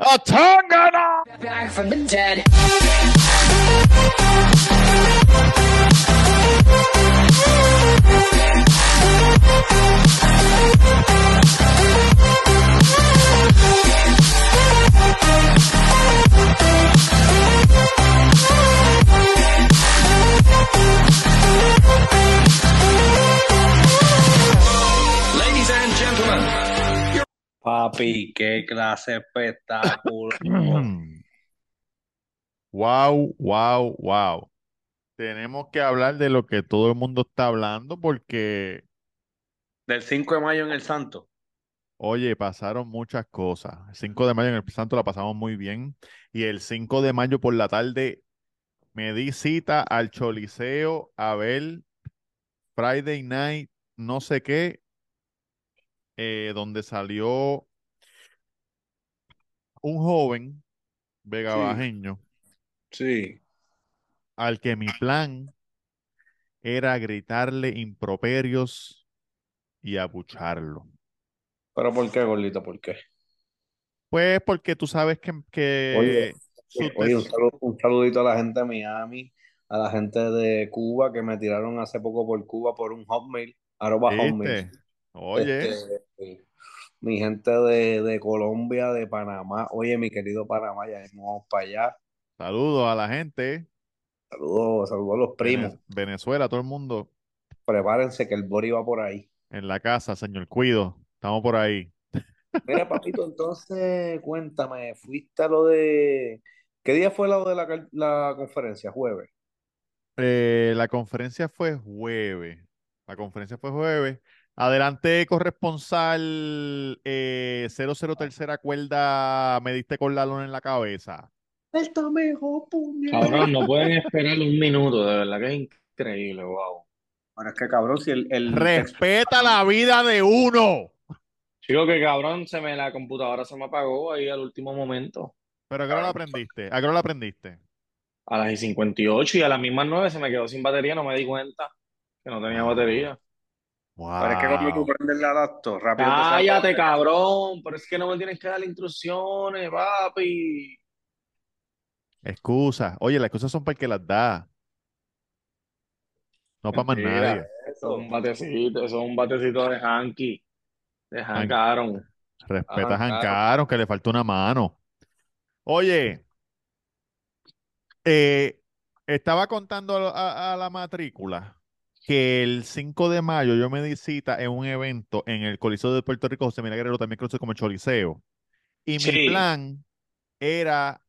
A Tangana! Back from the dead. Papi, qué clase espectáculo. Wow, wow, wow. Tenemos que hablar de lo que todo el mundo está hablando porque, Del 5 de mayo en el Santo. oye, pasaron muchas cosas. El 5 de mayo en el Santo la pasamos muy bien y el 5 de mayo por la tarde me di cita al Choliseo a ver Friday Night, no sé qué, eh, donde salió un joven vegabajeño Sí. al que mi plan era gritarle improperios y abucharlo. Pero ¿por qué, gordito? ¿Por qué? Pues porque tú sabes que, que Oye, su Oye, un, tes- saludo- un saludito a la gente de Miami, a la gente de Cuba que me tiraron hace poco por Cuba por un hotmail, arroba hotmail. Oye, Este, mi gente de, de Colombia, de Panamá. Oye, mi querido Panamá, ya vamos para allá. saludos a la gente, Saludos, saludos a los primos. Vene- Venezuela, todo el mundo Prepárense que el Bori va por ahí. en la casa, señor Cuido, estamos por ahí. Mira, papito, entonces cuéntame, ¿fuiste a lo de... ¿Qué día fue lo de la, la conferencia? ¿Jueves? Eh, la conferencia fue jueves. La conferencia fue jueves. Adelante, corresponsal eh, 00 tercera cuerda, me diste con la lona en la cabeza. Está mejor, puñet. Cabrón, no pueden esperar un minuto, de verdad que es increíble, wow. Bueno, es que cabrón, si el, el Respeta la vida de uno. Chico, que cabrón, se me, la computadora se me apagó ahí al último momento. Pero ¿a qué hora la aprendiste? ¿A qué hora la aprendiste? A las 58 y a las mismas 9 se me quedó sin batería, no me di cuenta que no tenía Wow. Pero es que cuando tú prendes la laptop, rápido te Cállate, cabrón, pero es que no me tienes que dar instrucciones, papi. Excusas. Oye, las excusas son para el que las da. No para más nadie. Eso es un batecito, eso es un batecito de Hanky, de Hank Aaron. Respeta a Ajá, Hank claro. Aaron, que le falta una mano. Oye, eh, estaba contando a, a- a la matrícula que el 5 de mayo yo me di cita en un evento en el Coliseo de Puerto Rico, José Miguel Guerrero, también conocido como el Choliseo. Y mi plan era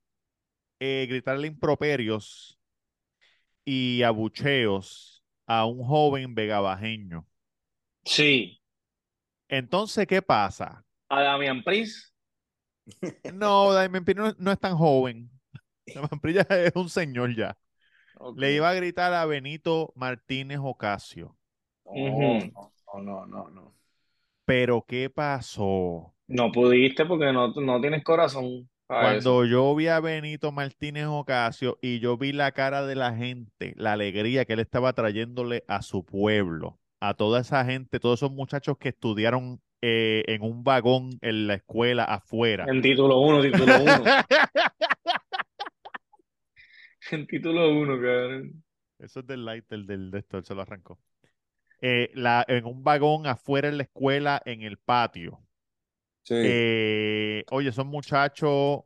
eh, gritarle improperios y abucheos a un joven vegabajeño. Sí, Entonces, ¿qué pasa? a Damian Priest. No, Damián Pino no, no es tan joven. Damián Pino ya es un señor ya. Le iba a gritar a Benito Martínez Ocasio. Ujú. No, no, no, no. Pero ¿qué pasó? No pudiste porque no, no tienes corazón eso. Cuando yo vi a Benito Martínez Ocasio y yo vi la cara de la gente, la alegría que él estaba trayéndole a su pueblo, a toda esa gente, todos esos muchachos que estudiaron eh, en un vagón en la escuela afuera. En título 1, título 1. En título 1, cabrón. Eso es del light, del, del de esto, él se lo arrancó. Eh, la, en un vagón afuera en la escuela, en el patio. Sí. Eh, oye, son muchachos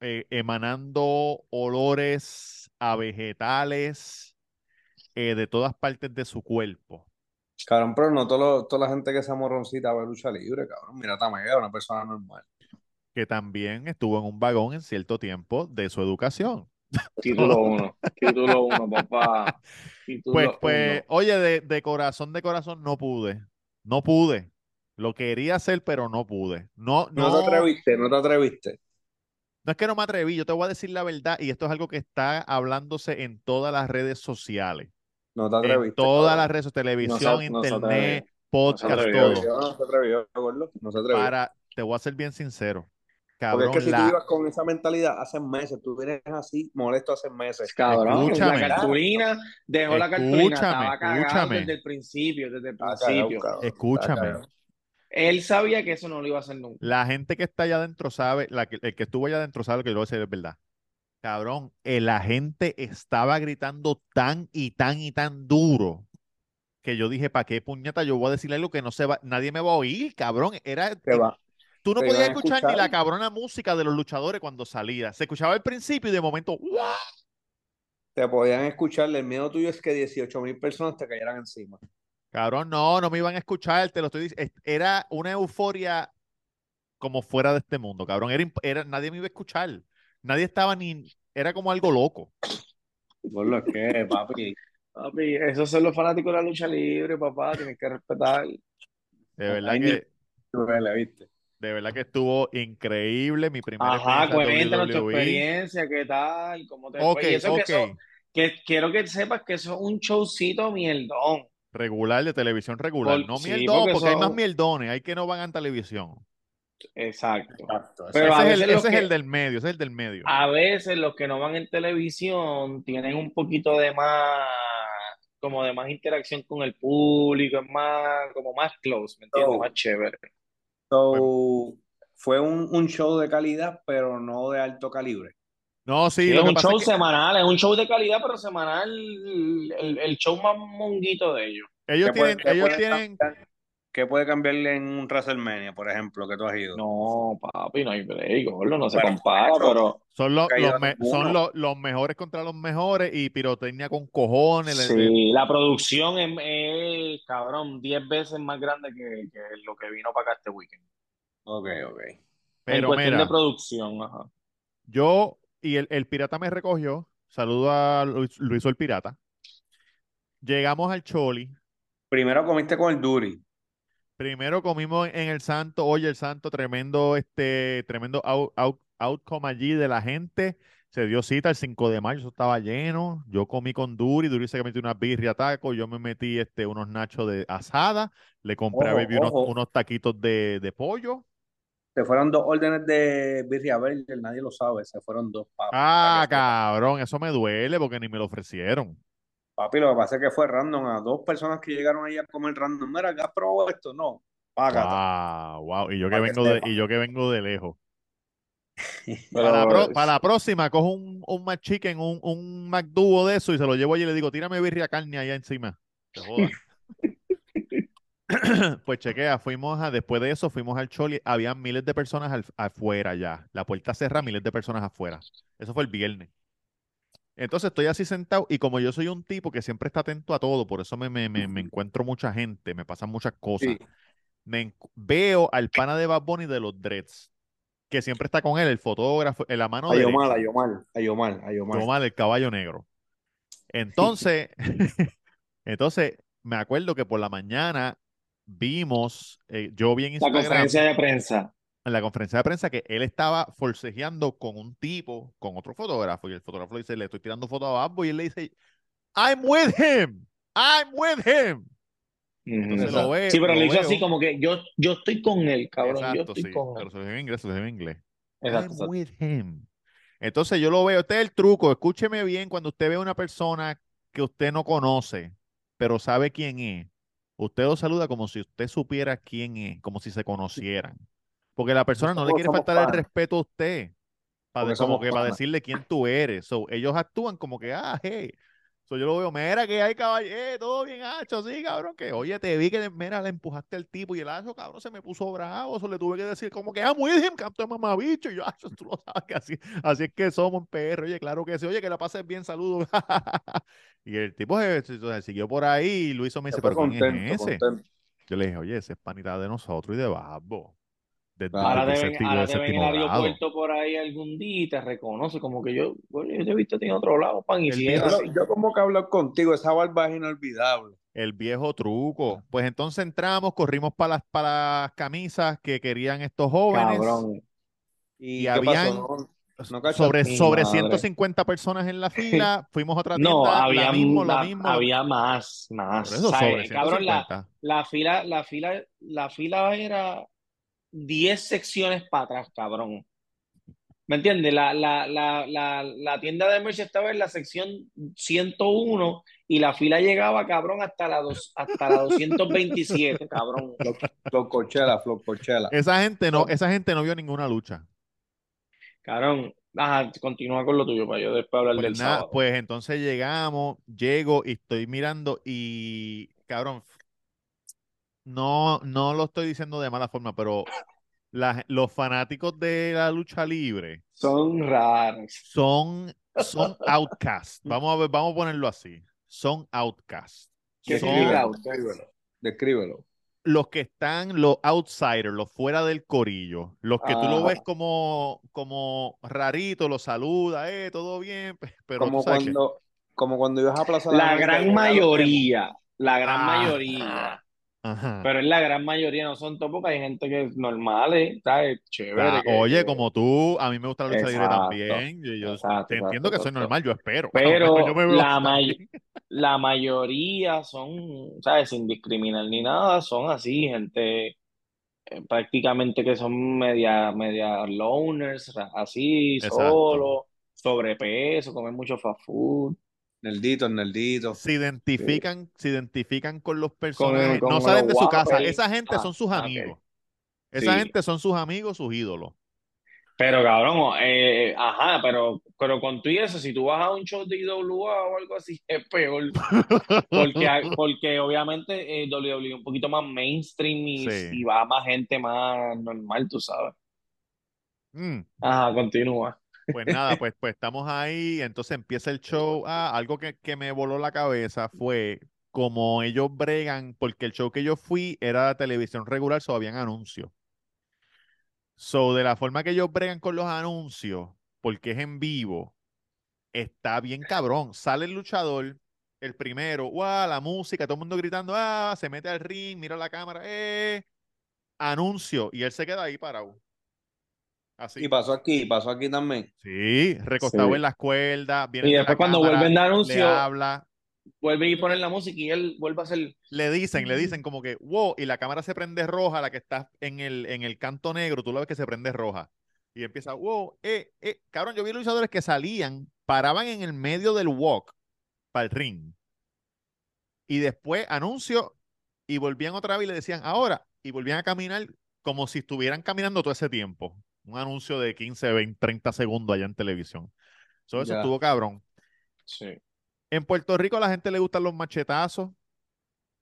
eh, emanando olores a vegetales eh, de todas partes de su cuerpo. Cabrón, pero no todo lo- toda la gente que sea morroncita va a lucha libre, cabrón. Mira, Tamega, una persona normal. Que también estuvo en un vagón en cierto tiempo de su educación. Título 1. Título 1, papá. Título Pues, 1. pues, oye, de, de corazón, de corazón, no pude. No pude. Lo quería hacer, pero no pude. No, No, no, te atreviste, no te atreviste. No es que no me atreví, yo te voy a decir la verdad y esto es algo que está hablándose en todas las redes sociales. No te En atreviste. todas cabrón. las redes, televisión, No se- internet, podcast, todo. no se atrevió. No se atrevió. Para, te voy a ser bien sincero. Porque es que si la- tú ibas con esa mentalidad hace meses, tú vienes así molesto hace meses. Cabrón, Escúchame. la cartulina, dejó la cartulina, Escúchame, estaba cagado desde el principio, desde el principio. cabrón, Escúchame. Él sabía que eso no lo iba a hacer nunca. La gente que está allá adentro sabe, la que, el que estuvo allá adentro sabe lo que yo voy a decir es verdad. Cabrón, el la gente estaba gritando tan y tan y tan duro que yo dije, ¿para qué puñeta yo voy a decirle algo que no se va, nadie me va a oír, cabrón? Era, Te va. Tú no podías escuchar, ni la cabrona música de los luchadores cuando salía. Se escuchaba al principio y de momento, ¡guau! Te podían escuchar. El miedo tuyo es que 18 mil personas te cayeran encima. Cabrón, no, no me iban a escuchar, te lo estoy diciendo. Era una euforia como fuera de este mundo, cabrón. Era, era, nadie me iba a escuchar. Nadie estaba ni, era como algo loco. Por lo que, papi. Papi, esos son los fanáticos de la lucha libre, papá, tienes que respetar. De verdad Ahí que, Duele, ¿viste? De verdad que estuvo increíble mi primera Ajá, cuéntanos tu WWE. experiencia, qué tal, cómo te Ok, fue. Y eso que quiero que sepas que eso es un showcito mierdón. Regular de televisión regular. Por- no sí, mierdón, porque porque hay más mieldones, hay que no van a televisión. Exacto. Exacto. Pero ese a es, veces el, ese es el del medio, ese es el del medio. A veces los que no van en televisión tienen un poquito de más, como de más interacción con el público, es más, como más close, ¿me entiendes? Oh. Más chévere. So, fue un, un show de calidad, pero no de alto calibre. No, sí, Sí, es un show es que semanal, es un show de calidad, pero semanal, el, el show más monguito de ellos. ellos ¿Qué puede- tienen, ellos tienen, ¿Qué puede cambiarle en un WrestleMania, por ejemplo, que tú has ido? No, papi, no hay break, gordo, no se compara, eso- pero son los, que ha ido los me- ninguno. son los, los mejores contra los mejores y pirotecnia con cojones. sí, la producción es, es, cabrón, 10 veces más grande que, que lo que vino para acá este weekend. Ok, ok. en Pero cuestión mira, de producción, ajá. yo y el, el pirata me recogió. Saludo a Luis, Luis el Pirata. Llegamos al Choli. Primero comiste con el Duri. Primero comimos en el Santo, oye, el Santo, tremendo, este, tremendo out- out- outcome allí de la gente. Se dio cita el 5 de mayo, eso estaba lleno. Yo comí con Duri, Duri se metió una birria taco, yo me metí este, unos nachos de asada, le compré a Baby unos, taquitos de, de pollo. Se fueron dos órdenes de birria verde, nadie lo sabe. Se fueron dos, papi. Ah, cabrón, eso me duele porque ni me lo ofrecieron. Papi, lo que pasa es que fue random. A dos personas que llegaron ahí a comer random. Mira, ¿has probado esto? No. Págata. Wow, wow. Y yo que vengo de, y yo que vengo de lejos. Pero- Para la, pro- para la próxima, cojo un, un McChicken, un, un McDuo de eso y se lo llevo allí y le digo, tírame birria carne allá encima. Te jodas. Pues chequea, fuimos a, después de eso fuimos al Choli, había miles de personas al- afuera ya, la puerta cerrada, miles de personas afuera. Eso fue el viernes. Entonces estoy así sentado y como yo soy un tipo que siempre está atento a todo, por eso me, me, me, me encuentro mucha gente, me pasan muchas cosas. Sí. Me veo al pana de Bad Bunny de los Dreads, que siempre está con él, el fotógrafo, en la mano Ayomar, derecha. Ayomar, Ayomar, Ayomar. Tomar el caballo negro. Entonces, entonces, me acuerdo que por la mañana vimos, eh, yo vi en La Instagram, conferencia de prensa. En la conferencia de prensa, que él estaba forcejeando con un tipo, con otro fotógrafo, y el fotógrafo le dice, le estoy tirando fotos a Babbo, y él le dice, I'm with him, I'm with him. Entonces lo ve- Sí, pero lo lo hizo veo. así como que yo, yo estoy con él, cabrón, yo estoy sí, con pero se lo en inglés, se lo en inglés. Exacto, I'm exacto. with him. Entonces yo lo veo, este es el truco, escúcheme bien, cuando usted ve a una persona que usted no conoce, pero sabe quién es, usted lo saluda como si usted supiera quién es, como si se conocieran. Porque la persona no le quiere faltar el respeto a usted, para, como decirle quién tú eres. So, ellos actúan como que, ah, hey. So, yo lo veo, mira que hay caballo, eh, todo bien hacho, sí, cabrón, que oye, te vi que, mira, le empujaste al tipo y el hacho, cabrón, se me puso bravo, eso le tuve que decir como que, ah, muy bien, canto de mamabicho, y yo, hacho, tú lo sabes que así, así es que somos en PR, oye, claro que sí, oye, que la pases bien, saludos. y el tipo se, se- se siguió por ahí y Luiso me dice, pero ¿quién es contento, ese? contento. Yo le dije, oye, ese es panita de nosotros y de Babbo. De. Ahora de te ven, séptimo- ahora de te ven en el aeropuerto por ahí algún día y te reconoce como que yo, bueno, yo te he visto en otro lado, pan, y si viejo- Yo, como que hablo contigo, esa barba es inolvidable. El viejo truco. Pues entonces entramos, corrimos para las, para las camisas que querían estos jóvenes. Cabrón. ¿Y, Y habían-? No, no sobre, sobre madre. 150 personas en la fila. Fuimos a otra tienda. No, la había, mismo, lo la- mismo, lo había más, más. Cabrón, la, 150. la fila, la fila, la fila era 10 secciones para atrás, cabrón. ¿Me entiendes? La, la, la, la, la tienda de merch estaba en la sección 101 y la fila llegaba, cabrón, hasta la, dos, hasta la 227, cabrón. Flor Coachella, Flor Coachella. Esa gente no, esa gente no vio ninguna lucha. Cabrón, ajá, continúa con lo tuyo para yo después hablar Pues del nada, sábado. pues entonces llegamos, llego y estoy mirando y, cabrón, no, no lo estoy diciendo de mala forma, pero la- los fanáticos de la lucha libre Son raros. son, son outcasts. Vamos a ver, vamos a ponerlo así. Son outcasts. ¿Qué Son Descríbelo, descríbelo. Los que están, los outsiders, los fuera del corillo, los que tú lo Ah. ves como, como rarito, lo saluda, eh, todo bien, pe- pero Como que- cuando, como cuando ibas a Plaza de La y gran los mayoría, la gran Ah. mayoría. Ajá. Pero es la gran mayoría, no son todos porque hay gente que es normal, ¿eh? ¿sabes? Chévere. Ah, que- oye, que- como tú, a mí me gusta la lucha libre también. Yo, yo exacto, te entiendo exacto, que soy normal, yo espero. Pero Yo la, may- la mayoría son, ¿sabes? Sin discriminar ni nada, son así, gente eh, prácticamente que son media, media loners, así, solo, sobrepeso, comen mucho fast food. Nerditos, nerditos. Se identifican, se identifican con los personajes, con no salen de su casa. Esa gente Ah, son sus amigos. Esa Sí. gente son sus amigos, sus ídolos. Pero cabrón, eh, ajá, pero, pero con tú y eso, si tú vas a un show de IWA o algo así, es peor. Porque, hay- porque obviamente eh, WWE es un poquito más mainstream y, Sí. y va más gente más normal, tú sabes. Mm, Ajá, continúa. Pues nada, pues, pues estamos ahí, entonces empieza el show. Ah, algo que, que me voló la cabeza fue como ellos bregan, porque el show que yo fui era televisión regular, so habían anuncios. So, de la forma que ellos bregan con los anuncios, porque es en vivo, está bien cabrón. Sale el luchador, el primero, guau, la música, todo el mundo gritando, ah, se mete al ring, mira la cámara, eh, anuncio, y él se queda ahí parado. Así. Y pasó aquí, pasó aquí también. Sí, recostado Sí. en las cuerdas, viene Y de después la cuando cámara, vuelven de le anuncio, habla, vuelve y ponen la música y él vuelve a hacer. le dicen, le dicen como que, wow, y la cámara se prende roja, la que está en el, en el canto negro, tú lo ves que se prende roja. Y empieza, wow, eh, eh, cabrón, yo vi luchadores que salían, paraban en el medio del walk para el ring. Y después anuncio y volvían otra vez y le decían, ahora, y volvían a caminar como si estuvieran caminando todo ese tiempo. Un anuncio de 15, 20, 30 segundos allá en televisión. So, eso estuvo cabrón. Sí. En Puerto Rico a la gente le gustan los machetazos,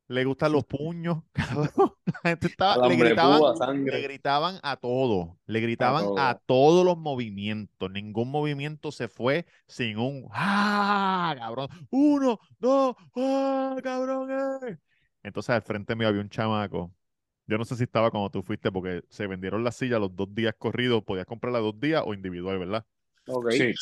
le gustan los puños, cabrón. La gente estaba, le gritaban, púa, le gritaban a todo, le gritaban todo. a todos los movimientos. Ningún movimiento se fue sin un ¡ah! cabrón. Uno, dos, ¡ah! cabrón. eh". Entonces al frente mío había un chamaco. Yo no sé si estaba cuando tú fuiste porque se vendieron las sillas los dos días corridos. Podías comprarla dos días o individual, ¿verdad? Ok. Sí.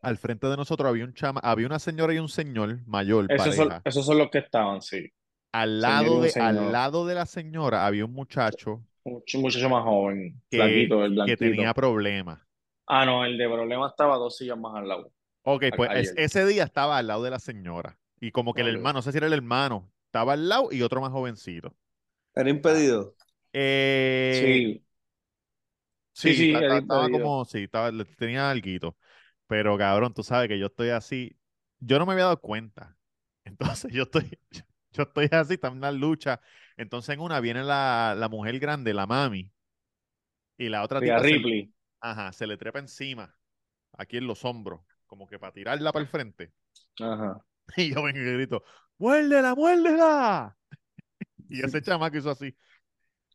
Al frente de nosotros había un chama, había una señora y un señor mayor, Esos son, pareja. esos son los que estaban, sí. Al lado de, al lado de la señora había un muchacho Un ch- muchacho más joven, que, blanquito, el que tenía problemas. Ah, no, el de problema estaba dos sillas más al lado. Ok, pues es- ese día estaba al lado de la señora. Y como que el hermano, no sé si era el hermano, estaba al lado y otro más jovencito. Era impedido. Eh, Sí, sí, sí, era estaba como, sí, estaba, tenía alguito. Pero cabrón, tú sabes que yo estoy así. Yo no me había dado cuenta. Entonces yo estoy, yo estoy así, está en una lucha. Entonces en una viene la, la mujer grande, la mami, y la otra Rhea tipa se, Ripley. ajá, se le trepa encima, aquí en los hombros, como que para tirarla para el frente. Ajá. Y yo vengo y grito, ¡muérdela, muérdela! Y ese chamaco hizo así.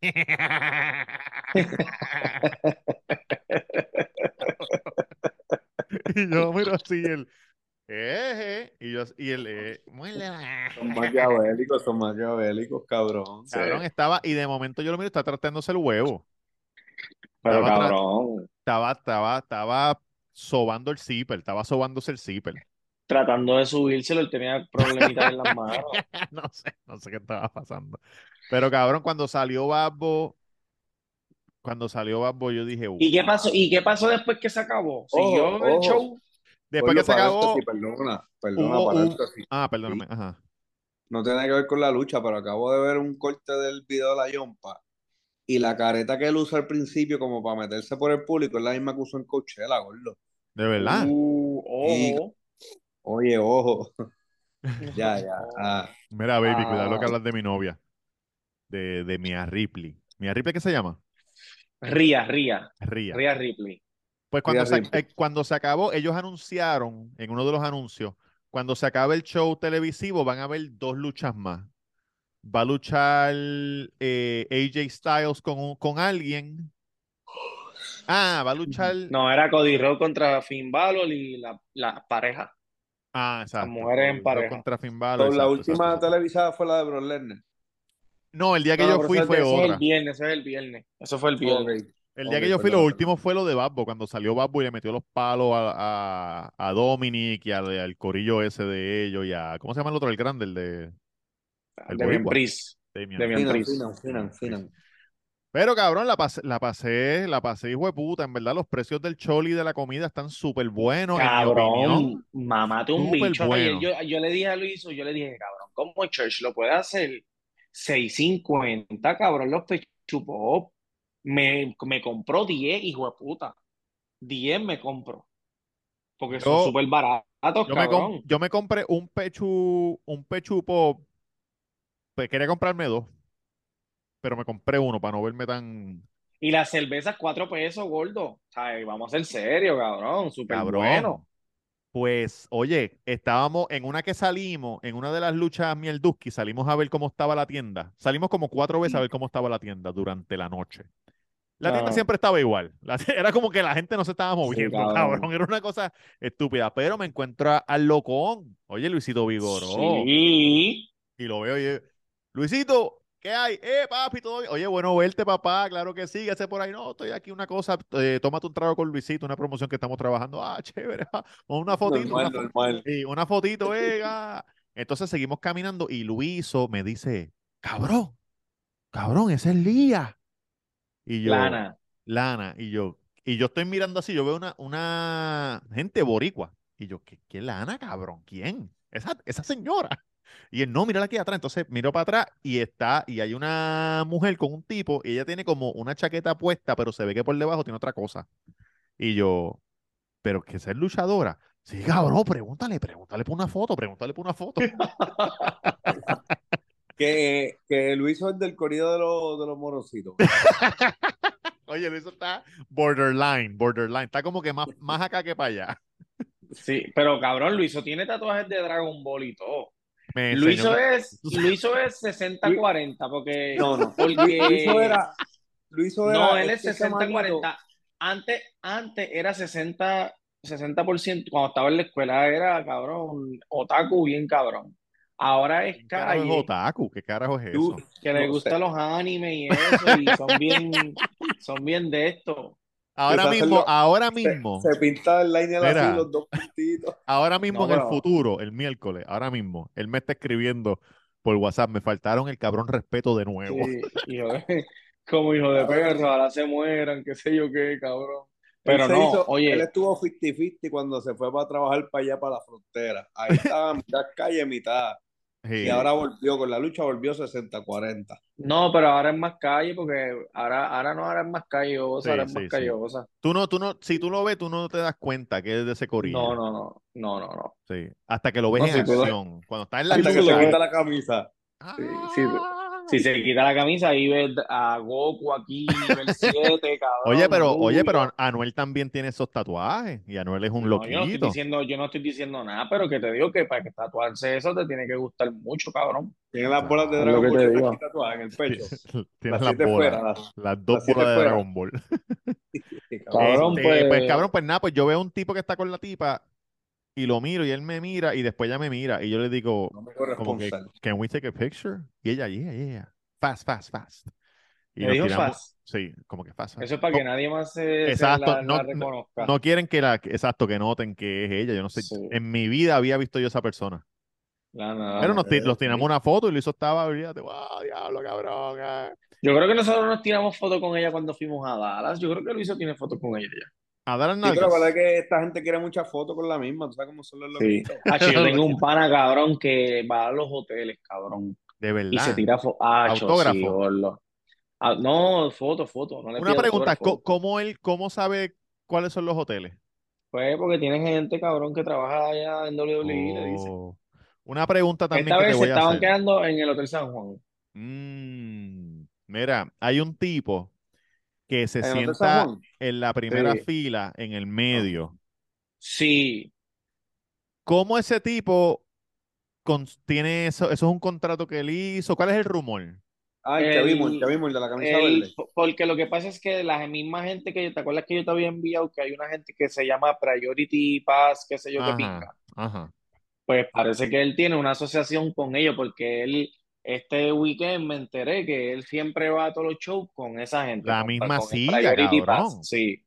Y yo miro así el, eh, y yo, y el, eh. Son maquiavélicos, son maquiavélicos, cabrón. Cabrón, estaba, y de momento yo lo miro, está tratándose el huevo. Pero Estaba cabrón, Estaba, estaba, estaba sobando el zipper, estaba sobándose el zipper. Tratando de subírselo, él tenía problemitas en las manos. No sé, no sé qué estaba pasando. Pero cabrón, cuando salió Babbo, cuando salió Babbo, yo dije, ¿Y qué pasó? ¿Y qué pasó después que se acabó? ¿Siguió el show? Después que se acabó, Paréntesis, perdona, perdona, hubo un- paréntesis. ah, perdóname, ajá. No tiene que ver con la lucha, pero acabo de ver un corte del video de la Yompa Y la careta que él usa al principio como para meterse por el público es la misma que usó en Coachella, gordo. De verdad. Uh. Oye, ojo. ya, ya. Ah, Mira, baby, cuidado lo que Ah. hablas de mi novia. De, de Mia Ripley. ¿Mia Ripley qué se llama? Ría, Ría. Ria. Ría Ripley. Pues cuando Rhea se, Ripley. eh, cuando se acabó, ellos anunciaron en uno de los anuncios, cuando se acabe el show televisivo van a haber dos luchas más. Va a luchar eh, AJ Styles con, con alguien. Ah, va a luchar. No, era Cody Rhodes contra Finn Balor y la, la pareja. Ah, exacto. mujeres en pareja. Contra Finn Balor, la exacto, última exacto, exacto. televisada fue la de Brock Lesnar. No, el día que No, yo fui ese- fue ese es otra. el viernes, ese es el viernes. Eso fue el viernes. El día que yo fui, lo perdón, último fue lo de Babbo, cuando salió Babbo y le metió los palos a, a, a Dominic y al, al corillo ese de ellos y a, ¿cómo se llama el otro? El grande, el de El Demian boricua. Priest. Damian Priest. finan, finan, finan. Pero cabrón, la pasé, la pasé, la pasé, hijo de puta. En verdad, los precios del choli y de la comida están súper buenos, Cabrón, mamate un bicho. Bueno. yo, yo le dije a Luis, yo le dije, cabrón, ¿cómo Church lo puede hacer? 6.50, cabrón, los pechupop. Me, me compró 10, hijo de puta. 10 me compro. Porque son súper baratos, Yo me, cabrón. yo me compré un pechu, un pechu pop. Pues quería comprarme dos. Pero me compré uno para no verme tan Y las cervezas, 4 pesos, gordo. ¿Sabes? Vamos a ser serios, cabrón. Súper cabrón. bueno. Pues, oye, estábamos en una que salimos, en una de las luchas Mielduski, salimos a ver cómo estaba la tienda. Salimos como cuatro veces a ver cómo estaba la tienda durante la noche. La tienda siempre estaba igual. La- era como que la gente no se estaba moviendo, cabrón. cabrón. Era una cosa estúpida. Pero me encuentro a- al locón. Oye, Luisito Vigoró. Sí. Y lo veo, oye, Luisito, ¿qué hay? Eh, papi, todo bien. Oye, bueno verte, papá. Claro que sí. ¿Qué hace por ahí? No, estoy aquí una cosa. eh, tómate un trago con Luisito, una promoción que estamos trabajando. Ah, chévere. Una fotito. Normal, una fo- normal. Sí, una fotito, venga. Entonces seguimos caminando y Luiso me dice, cabrón, cabrón, ese es Lía. Y yo, Lana. Lana, y yo, y yo estoy mirando así, yo veo una, una gente boricua. Y yo, ¿qué, qué Lana, cabrón? ¿Quién? Esa, esa señora. Y él, no, mírala aquí atrás. Entonces miro para atrás y está, y hay una mujer con un tipo, y ella tiene como una chaqueta puesta, pero se ve que por debajo tiene otra cosa. Y yo, pero que es luchadora. Sí, cabrón, pregúntale, pregúntale por una foto, pregúntale por una foto. Que, que Luis es del corrido de los, de los morositos. Oye, Luis está borderline, borderline. Está como que más, más acá que para allá. Sí, pero cabrón, Luiso tiene tatuajes de Dragon Ball y todo. Me Luiso es, Luiso es 60-40, porque, No, no. porque Luiso era. Luiso era. no, él es que ese manito- 60-40. Antes, antes era 60, 60%, cuando estaba en la escuela era cabrón, otaku bien cabrón. Ahora es ¿Qué carajo es otaku? ¿Qué carajo es eso? que le no gustan los animes y eso, y son bien, son bien de esto. Ahora mismo, ahora Se, mismo, se pinta el Mira. así, los dos puntitos. ahora mismo No, en el futuro, el miércoles, ahora mismo, él me está escribiendo por WhatsApp, me faltaron el cabrón respeto de nuevo. Sí, hijo de- como hijo de perro, ahora se mueran, qué sé yo qué, cabrón. Pero Él se no, hizo- Él oye, estuvo 50-50 cuando se fue para trabajar para allá, para la frontera. Ahí estaba mitad calle, mitad. Sí. Y ahora volvió, con la lucha volvió 60-40. no, pero ahora es más calle, porque ahora, ahora no, ahora es más callosa, Sí, ahora es sí, más sí. callosa. Tú no, tú no, si tú lo ves, tú no te das cuenta que es de ese corillo. No, no, no, no, no, no. Sí. Hasta que lo ves No, en si tú acción. Cuando está en la Hasta que se quita la camisa. Sí, sí, Si se quita la camisa, ahí ves a Goku aquí, nivel 7, cabrón. Oye, pero, oye, pero Anuel también tiene esos tatuajes. Y Anuel es un No, yo no estoy diciendo, yo no estoy diciendo nada, pero que te digo que para que tatuarse eso te tiene que gustar mucho, cabrón. Tiene las bolas de Dragon Ball tatuadas en el pecho. Tienes Las las bolas. fuera, las- Las dos las bolas de fuera. Dragon Ball. Cabrón, Este, pues- pues cabrón, pues nada, pues yo veo un tipo que está con la tipa y lo miro y él me mira y después ella me mira y yo le digo, No me como que, can we take a picture? Y ella, yeah, yeah, fast, fast, fast. Y Me dijo tiramos- fast. Sí, como que fast, fast. Eso es para No- que nadie más se, se Exacto, la, no- la reconozca. No quieren que la, exacto, que noten que es ella. Yo no sé, Sí. en mi vida había visto yo esa persona. La- la- Pero nos, ti- eh, nos tiramos una foto y Luis estaba, olvídate, wow, diablo, cabrón. ah". Yo creo que nosotros nos tiramos fotos con ella cuando fuimos a Dallas. Yo creo que Luiso tiene fotos con ella. A dar Sí, pero la verdad es que esta gente quiere muchas fotos con la misma. ¿Tú sabes cómo son los Sí. Hacho, yo tengo un pana, cabrón, que va a los hoteles, cabrón. De Y se verdad. tira fotos. Autógrafo. sí. Ah, no, foto, foto. No le Una pregunta, autógrafo. ¿co- ¿cómo él, cómo sabe cuáles son los hoteles? Pues porque tiene gente, cabrón, que trabaja allá en WWE, le dice. Oh. Una pregunta también Esta que te vez se a estaban hacer. quedando en el Hotel San Juan. Mm, mira, hay un tipo que se ¿En el Hotel San sienta en la primera Sí. fila, en el medio. Sí, ¿Cómo ese tipo con- tiene eso? ¿Eso es un contrato que él hizo? ¿Cuál es el rumor? Ah, el que vimos, que vimos, el de la camisa el- verde. porque lo que pasa es que la misma gente que, ¿te acuerdas que yo te había enviado que hay una gente que se llama Priority Pass, qué sé yo, qué Ajá, pinga? ajá. Pues parece que él tiene una asociación con ellos porque él, este weekend me enteré que él siempre va a todos los shows con esa gente, La misma silla, cabrón. Sí,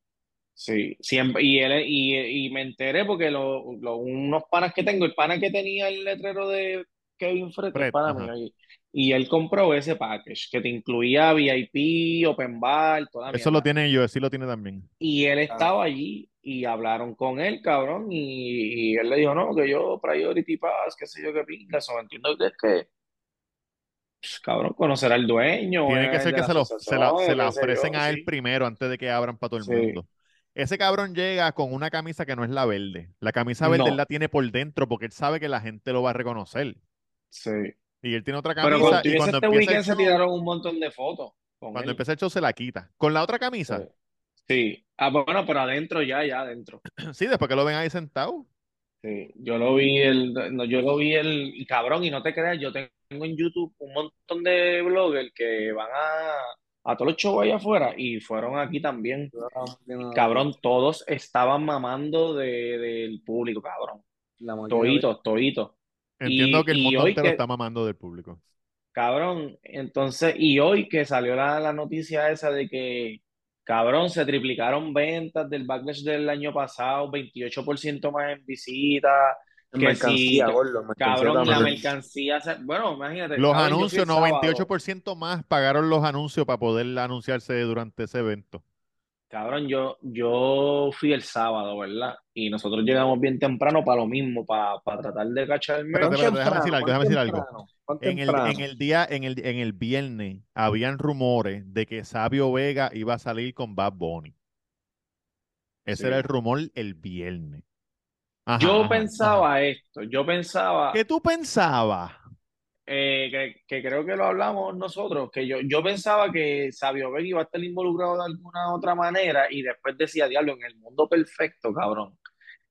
sí, siempre. Y, él, y, y me enteré porque lo- lo- unos panas que tengo, el pana que tenía el letrero de Kevin Fred, Fred, pana ajá. mío, y, y él compró ese package que te incluía VIP, Open Bar, toda Eso lo tiene yo, sí lo tiene también. Y él Ah, estaba allí y hablaron con él, cabrón, y, y él le dijo, no, que yo Priority Pass, qué sé yo, qué pinga, eso entiendo que es que, pues, cabrón, conocer al dueño, Tiene que es ser que se, lo, se, la, se ofrecen a él sí, primero antes de que abran para todo el sí, mundo. Ese cabrón llega con una camisa que no es la verde. La camisa verde él la tiene por dentro porque él sabe que la gente lo va a reconocer. sí. Y él tiene otra Pero camisa y cuando este empieza weekend se show, tiraron un montón de fotos cuando él, empieza el show se la quita. Con la otra sí, camisa, sí. Ah, bueno, pero adentro ya, ya adentro. sí, después que lo ven ahí sentado. Sí, yo lo vi el, no, yo lo vi el, y cabrón, y no te creas, yo tengo en YouTube un montón de bloggers que van a, a todos los shows allá afuera y fueron aquí también. no Cabrón, todos estaban mamando de, del público, cabrón. La máquina de Toditos, toditos. Entiendo que el mundo entero que, está mamando del público. cabrón, entonces, y hoy que salió la, la noticia esa de que, cabrón, se triplicaron ventas del backlash del año pasado, 28% más en visitas, en que mercancía, si, gordo, mercancía cabrón, la también. mercancía, se- bueno, imagínate, Los anuncios, sábado, 98% más pagaron los anuncios para poder anunciarse durante ese evento. Cabrón, yo, yo fui el sábado, ¿verdad? Y nosotros llegamos bien temprano para lo mismo, para, para tratar de cachar el merch. déjame decir algo, ¿Cuán déjame decir algo. En el, temprano? en el día, en el, en el viernes, habían rumores de que Sabio Vega iba a salir con Bad Bunny. Ese era el rumor el viernes. Ajá, Yo ajá, ajá. pensaba esto, yo pensaba, ¿Qué tú pensabas? Eh, que, que creo que lo hablamos nosotros, que yo, yo pensaba que Sabio Vega iba a estar involucrado de alguna otra manera y después decía, diablo, en el mundo perfecto, cabrón,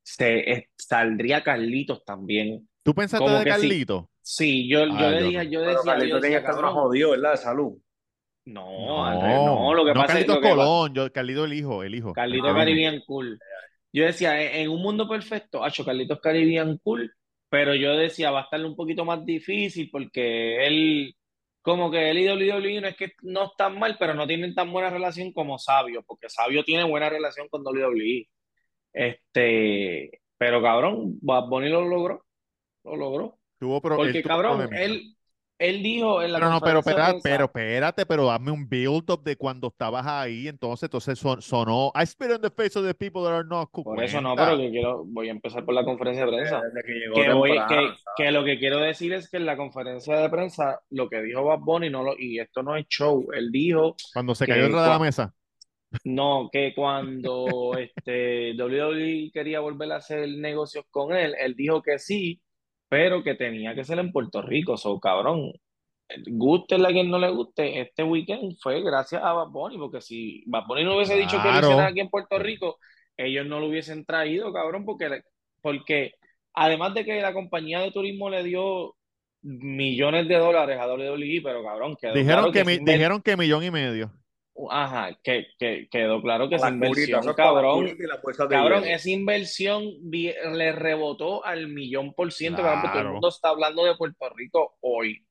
se, eh, saldría Carlitos también. ¿Tú pensaste Como de que sí, yo, yo Ah, le yo dije, no. yo decía, yo Carlito tenía que decía, estar más jodido, ¿verdad? De salud. no, al revés, no, No, lo que no pasa es, Carlitos que pasa, Colón, yo, Carlito el hijo, el hijo, Carlitos Ah. Caribbean Cool. Yo decía, en, en un mundo perfecto, hacho, Carlitos Caribbean Cool, pero yo decía, va a estar un poquito más difícil porque él, como que él y WWE no es que no están mal, pero no tienen tan buena relación como Sabio, porque Sabio tiene buena relación con WWE. Este, pero cabrón, Bad Bunny lo logró, lo logró. Tuvo él Porque cabrón, él, él dijo en la Pero no, pero espera, pero espérate, pero dame un build up de cuando estabas ahí, entonces, entonces son- sonó I spit on the face of the people that are not cool. por eso no, pero que quiero, voy a empezar por la conferencia de prensa. Desde que llegó Que, voy, que, temprano, que lo que quiero decir es que en la conferencia de prensa lo que dijo Bad Bunny no lo, y esto no es show, él dijo Cuando se cayó detrás de la mesa. no, que cuando este WWE quería volver a hacer negocios con él, él dijo que sí, pero que tenía que ser en Puerto Rico, so cabrón, guste a quien no le guste, este weekend fue gracias a Bad Bunny, porque si Bad Bunny no hubiese dicho que lo hicieran aquí en Puerto Rico, ellos no lo hubiesen traído, cabrón, porque, porque además de que la compañía de turismo le dio millones de dólares a WWE, pero cabrón, quedó Dijeron claro que, que mi- dijeron que millón y medio. Ajá, que, que quedó claro que esa inversión, cabrón, cabrón, esa inversión le rebotó al millón por ciento, cabrón, porque todo el Claro. mundo está hablando de Puerto Rico hoy.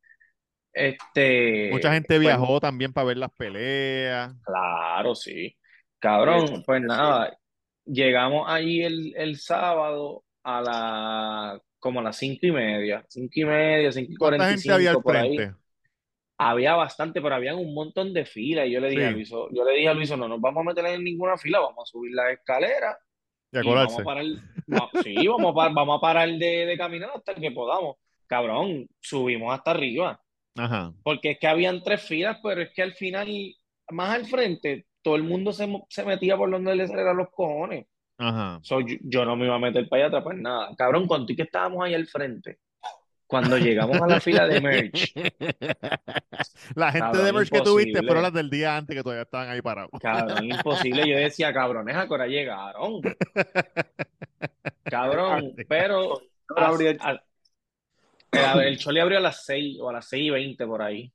Este, Mucha gente pues, viajó también para ver las peleas. claro, sí. Cabrón, pues sí. nada, llegamos allí el, el sábado a la, como a las cinco y media, cinco y media, cinco y ¿Cuánta cuarenta y cinco por ahí. Había bastante, pero había un montón de filas. Y yo le dije a Luiso, yo le dije a Luiso, no nos vamos a meter en ninguna fila, vamos a subir la escalera y y vamos a parar, sí, vamos a, par- vamos a parar de, de caminar hasta que podamos. Cabrón, subimos hasta arriba. Ajá, porque es que habían tres filas, pero es que al final, más al frente, todo el mundo se, se metía por donde les eran los cojones. ajá. So, yo, yo no me iba a meter para allá atrás, pues nada. Cabrón, contigo que estábamos ahí al frente. Cuando llegamos a la fila de merch, La gente Cabrón, de merch que tuviste fueron las del día antes que todavía estaban ahí parados. cabrón, imposible. Yo decía, cabrones, a qué hora llegaron. Cabrón, pero Ahora a- a- el, el Choli abrió a las 6 o a las 6 y 20 por ahí.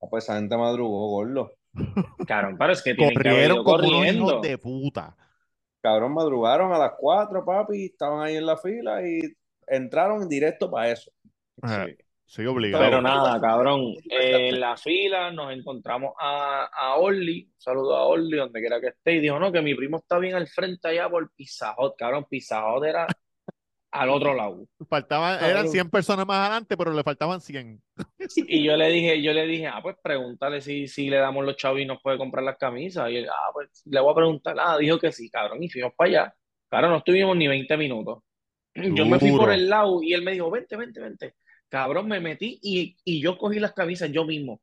Ah, Pues esa gente madrugó, gordo. Cabrón, pero es que tienen que Corrieron ido como unos corriendo. hijos de puta. Cabrón, madrugaron a las 4, papi, estaban ahí en la fila y entraron directo para eso. Ajá. Sí. Sí, obligado. Pero nada, cabrón, eh, en la fila nos encontramos a, a Orly, un saludo a Orly, donde quiera que esté, y dijo, no, que mi primo está bien al frente allá por Pizza Hut, cabrón, Pizza Hut era al otro lado. Faltaban, Cabrón. eran 100 personas más adelante, pero le faltaban 100. Y yo le dije, yo le dije, ah, pues pregúntale si, si le damos los chavos y nos puede comprar las camisas. Y él, ah, pues le voy a preguntar, ah, dijo que sí, cabrón, y fuimos para allá. Claro, no estuvimos ni 20 minutos. Yo me fui por el lado y él me dijo, vente, vente, vente. Cabrón, me metí y, y yo cogí las camisas yo mismo.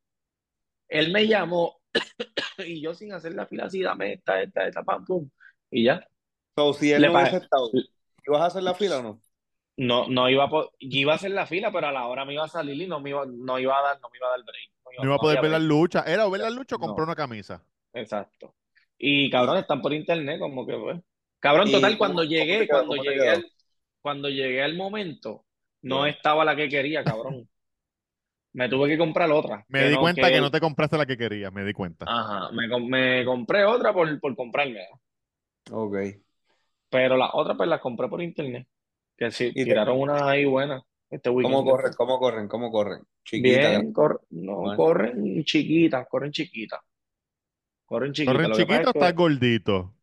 Él me llamó y yo sin hacer la fila así, dame esta, esta, esta, pam, pum. Y ya. So, si él Le no hubiese estado, ¿ibas a hacer la fila o no? No, no iba a iba a hacer la fila, pero a la hora me iba a salir y no me iba, no iba a dar, no me iba a dar break. No No iba a poder ver las break. luchas. Era o ver las luchas o No. comprar una camisa. Exacto. Y cabrón, están por internet, como que pues. Cabrón, ¿Y total, cuando cómo llegué, quedó? cuando ¿Cómo te llegué al, cuando llegué al momento, no estaba la que quería, cabrón. Me tuve que comprar otra. Me di no- cuenta que... no te compraste la que querías, me di cuenta. Ajá, me, com- me compré otra por, por comprarme. Ok. Pero las otras pues las compré por internet. Que sí, te- tiraron una ahí buena este weekend. ¿Cómo corren? ¿Cómo corren? ¿Cómo corren? Chiquita. Bien, cor- no, Bueno. corren chiquitas, corren chiquitas. Corren chiquitas. ¿Corren chiquito o es que- estás gordito?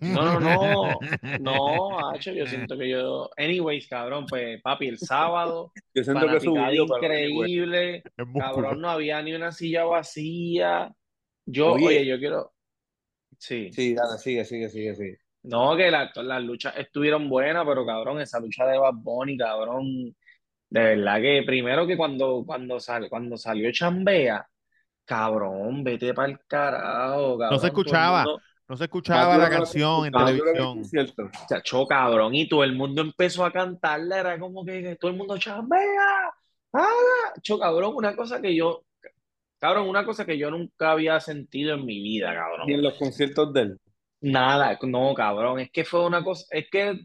No, no, no, no, hacho, yo siento que yo. Anyways, cabrón, pues, papi, el sábado, Yo siento que subió, increíble, cabrón, no había ni una silla vacía. Yo, Oye. oye, yo quiero. Sí, Sí, dale, sigue, sigue, sigue, sigue. no, que la- las luchas estuvieron buenas, pero cabrón, esa lucha de Bad Bunny, cabrón, de verdad que primero que cuando, cuando, sale, cuando salió Chambea, cabrón, vete para el carajo, cabrón. No se todo el escuchaba. mundo- No se escuchaba la canción en televisión. concierto. Se achó cabrón y todo el mundo empezó a cantarla, era como que todo el mundo chambea, ¡Ah! Cho, cabrón, una cosa que yo, cabrón, una cosa que yo nunca había sentido en mi vida, Y en cabrón. los conciertos de él. Nada, no, cabrón, es que fue una cosa, es que,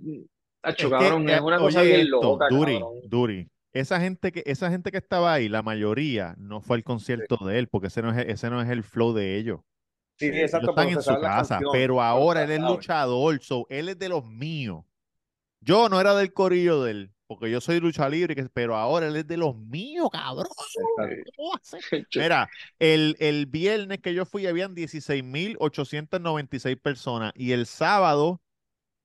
acho, Es cabrón, eh, es una cosa oye bien esto, loca, Duri, cabrón. Duri. Esa gente que, esa gente que estaba ahí, la mayoría no fue al concierto de él, porque ese no es, ese no es el flow de ellos. Sí, Ellos exacto, están pero en su casa, pero ahora él es luchador, so, él es de los míos. Yo no era del corillo de él, porque yo soy lucha libre, pero ahora él es de los míos, cabrón. Mira, el, el viernes que yo fui habían 16.896 personas y el sábado,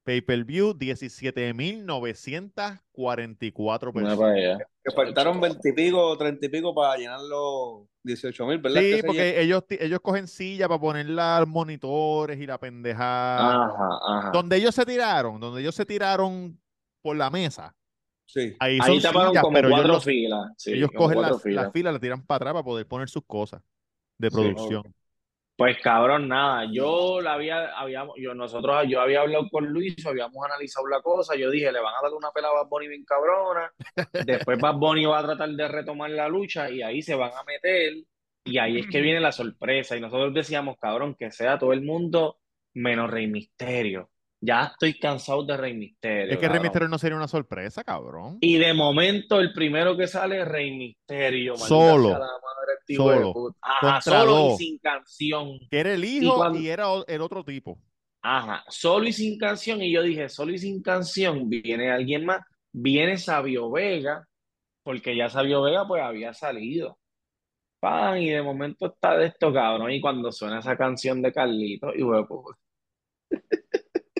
pay-per-view, 17.944 Mira personas. Que faltaron veintipico o treinta y pico para llenar los 18 mil, ¿verdad? Sí, porque ellos, ellos cogen silla para poner los monitores y la pendejada. Ajá, ajá. Donde ellos se tiraron, donde ellos se tiraron por la mesa, Sí. ahí Ahí son taparon sillas, como pero ellos, cuatro los- filas, sí, ellos cogen las filas. las filas, la tiran para atrás para poder poner sus cosas de Sí. producción. Pues cabrón, nada, yo la había, habíamos, yo nosotros, yo había hablado con Luis, habíamos analizado la cosa, yo dije, le van a dar una pela a Bad Bunny bien cabrona, después Bad Bunny va a tratar de retomar la lucha y ahí se van a meter y ahí es que viene la sorpresa y nosotros decíamos, cabrón, que sea todo el mundo menos Rey Misterio. Ya estoy cansado de Rey Misterio, Es que Rey. Misterio no sería una sorpresa, cabrón. Y de momento el primero que sale es Rey Misterio, Solo. sea la madre de hijo de Solo. puta. Ajá, solo y sin canción. Que era el hijo cuando- y era el otro tipo. Ajá, solo y sin canción. Y yo dije, solo y sin canción, viene alguien más, viene Sabio Vega, porque ya Sabio Vega pues había salido. Pan, y de momento está de esto, cabrón. Y cuando suena esa canción de Carlito, y pues,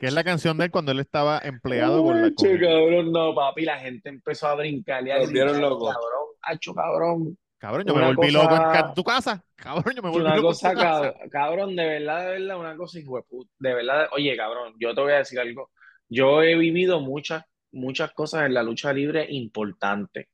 Que es la canción de él cuando él estaba empleado con la cabrón, no, papi, la gente empezó a brincar y a gritar, locos. cabrón, hacho, cabrón. Cabrón, yo me volví cosa- loco en tu casa. Cabrón, yo me volví Una loco en cosa, tu casa. cabrón, de verdad, de verdad, una cosa, hijo de puta, de verdad, oye, cabrón, yo te voy a decir algo. Yo he vivido muchas, muchas cosas en la lucha libre importantes.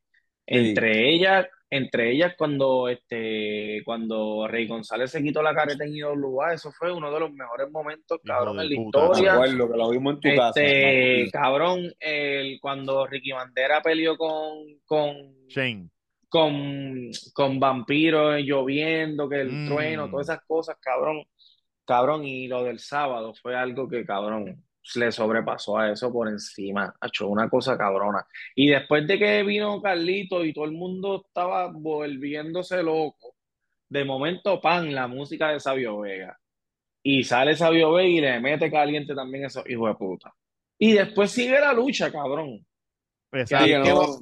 Sí. Entre ellas, entre ellas cuando este cuando Rey González se quitó la careta en IWA, eso fue uno de los mejores momentos, cabrón, de en la puta, Me historia. acuerdo que lo vimos en tu casa. Este, cabrón, el, cuando Ricky Bandera peleó con, con, Shane. Con, con vampiros lloviendo, que el Mm. trueno, todas esas cosas, cabrón, cabrón, y lo del sábado fue algo que, cabrón, le sobrepasó a eso por encima, ha hecho una cosa cabrona. Y después de que vino Carlito y todo el mundo estaba volviéndose loco, de momento, pan, la música de Sabio Vega. Y sale Sabio Vega y le mete caliente también a esos hijos de puta. Y después sigue la lucha, cabrón. Exacto.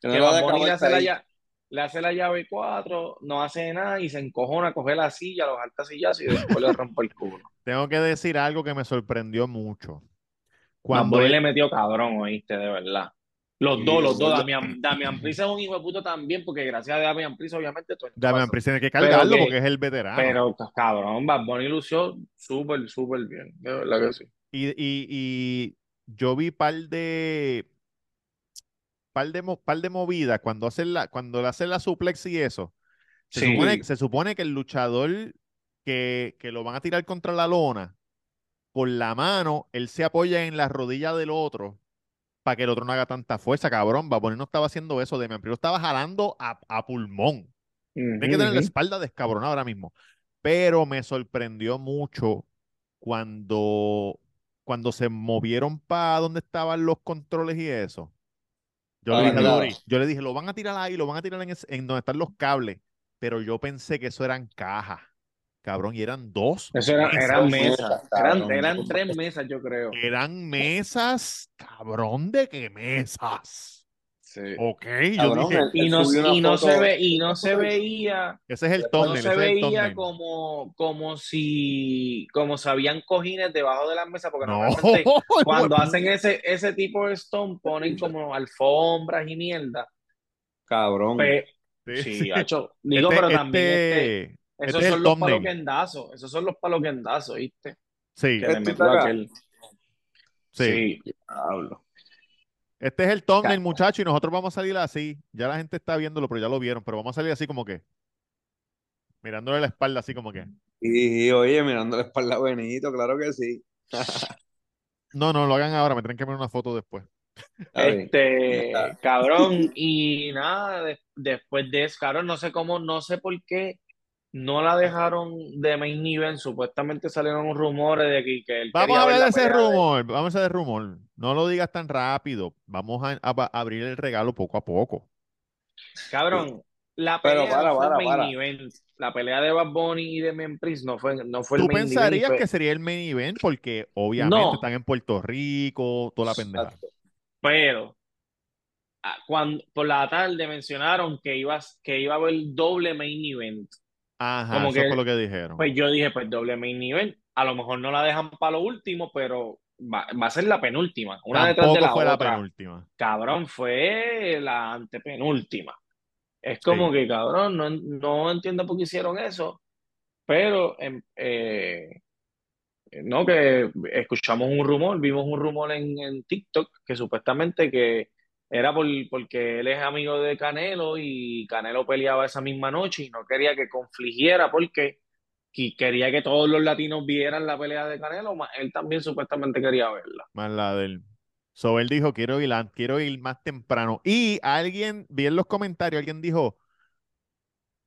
Que que Bad Bunny le hace la, ahí. lla- le hace la llave 4, no hace nada y se encojona, coge la silla, los alta sillazos y después le rompe el culo. Tengo que decir algo que me sorprendió mucho. Bad Cuando Bunny él- le metió cabrón, oíste, de verdad. Los dos, los dos. Damian, Damian Priest es un hijo de puto también, porque gracias a Damian Priest, obviamente, todo Damian. Priest tiene que cargarlo que- porque es el veterano. Pero, cabrón, Bad Bunny lució súper, súper bien. De verdad que sí. Y, y, y yo vi par de par de, par de movidas cuando hacen la, cuando le hacen la suplex y eso. Se Sí. supone, se supone que el luchador que, que lo van a tirar contra la lona, con la mano, él se apoya en la rodilla del otro para que el otro no haga tanta fuerza, cabrón. Baboni no estaba haciendo eso, Demian Priest estaba jalando a, a pulmón. Tiene que tener la espalda descabronada ahora mismo. Pero me sorprendió mucho cuando, cuando se movieron para donde estaban los controles y eso. Yo Ah, le dije yo le lo van a tirar ahí, lo van a tirar en, ese- en donde están los cables. Pero yo pensé que eso eran cajas, cabrón, y eran dos. Eso era- mesas. eran mesas. Eran, eran tres mesas, yo creo. Eran mesas, cabrón, ¿de qué mesas? Sí. Ok, yo Cabrón, dije, él- Y no, y no se ve, y no se veía, ese es el Después no thumbnail, se veía thumbnail. como, como si, como si habían cojines debajo de las mesas, porque No, normalmente cuando hacen ese, ese tipo de stone ponen como alfombras y mierda. Cabrón. Pe- puta. sí, Sí. hacho, digo, Este- pero también este, este- esos este es son los thumbnail. paloquendazos, esos son los paloquendazos, ¿viste? Sí, Que le Este metió está acá. aquel. sí. Sí. Diablo. Este es el thumbnail, muchacho, y nosotros vamos a salir así. Ya la gente está viéndolo, pero ya lo vieron, pero vamos a salir así como que. Mirándole la espalda así como que. Y, oye, mirando la espalda a Benito, claro que sí. No, no, lo hagan ahora, me tienen que poner una foto después. Este, cabrón, y nada, de- después de eso, cabrón, no sé cómo, no sé por qué no la dejaron de main event, supuestamente salieron rumores de que, que él Vamos a ver ese de- rumor, vamos a hacer rumor. No lo digas tan rápido. Vamos a, a- a abrir el regalo poco a poco. Cabrón, la Pero pelea para, no fue el para, main para. event, la pelea de Bad Bunny y de Memphis no fue, no fue el Tú main event, pensarías fue- que sería el main event porque obviamente No. están en Puerto Rico, toda la pendeja. Pero ah, cuando, por la tarde mencionaron que iba, que iba a haber doble main event. Ajá, Como eso que- fue lo que dijeron. Pues yo dije, pues doble main event. A lo mejor no la dejan para lo último, pero va, va a ser la penúltima. Una detrás de la fue la otra. penúltima. Cabrón, fue la antepenúltima. Es como Sí. que, cabrón, no, no entiendo por qué hicieron eso, pero em, eh, no, que escuchamos un rumor, vimos un rumor en, en TikTok que supuestamente que era por, porque él es amigo de Canelo y Canelo peleaba esa misma noche y no quería que confligiera porque que- quería que todos los latinos vieran la pelea de Canelo, ma- él también supuestamente quería verla. Más la del. So él dijo, quiero ir, quiero ir más temprano. Y alguien, vi en los comentarios, alguien dijo,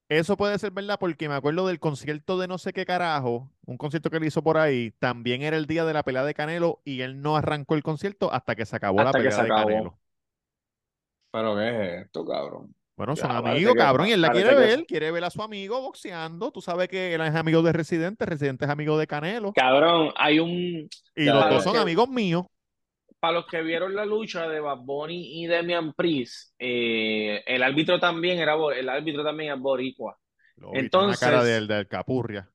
eso puede ser verdad porque me acuerdo del concierto de no sé qué carajo, un concierto que él hizo por ahí, también era el día de la pelea de Canelo y él no arrancó el concierto hasta que se acabó la Hasta pelea de acabó. Canelo. Pero ¿qué es esto, cabrón? Bueno, son Ya, amigos, que- cabrón, y él la quiere que- ver, quiere ver a su amigo boxeando. Tú sabes que él es amigo de Residente, Residente es amigo de Canelo, Cabrón, hay un, y Ya, los dos son que- amigos míos. para los que vieron la lucha de Bad Bunny y Demian Priest, eh, el árbitro también era el árbitro también es boricua. Lo tiene una cara Entonces- del, del capurria.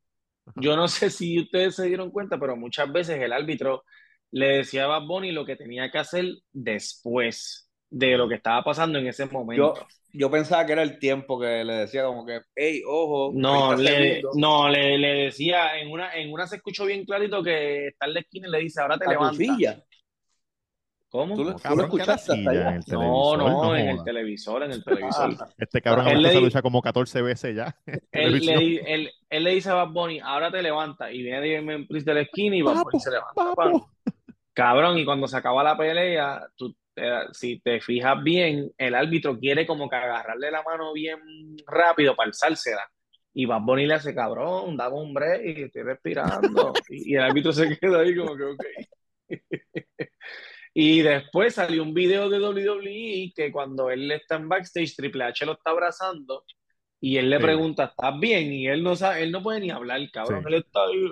Yo no sé si ustedes se dieron cuenta, pero muchas veces el árbitro le decía a Bad Bunny lo que tenía que hacer después de lo que estaba pasando en ese momento. Yo, yo pensaba que era el tiempo que le decía como que, hey, ojo, No, 30 le, no le, le decía, en una, en una se escuchó bien clarito que está en la esquina y le dice, ahora te levantas. ¿Cómo? Tú lo- tú escuchaste hasta allá? No, no, no en el televisor, en el televisor. Este cabrón Él ahorita le se lucha como 14 veces ya. Él le, él, él le dice a Bad Bunny, ahora te levanta. Y viene Damien Priest de la esquina y Bad Bunny se levanta. Cabrón, y cuando se acaba la pelea, tú, si te fijas bien, el árbitro quiere como que agarrarle la mano bien rápido para alzársela. Y Bad Bunny le hace, cabrón, dame un break, estoy respirando. Y, y el árbitro se queda ahí como que, ok. Y después salió un video de WWE que cuando él está en backstage, Triple H lo está abrazando y él le Sí. pregunta, ¿estás bien? Y él no sabe, él no puede ni hablar, cabrón. Sí. Él está ahí.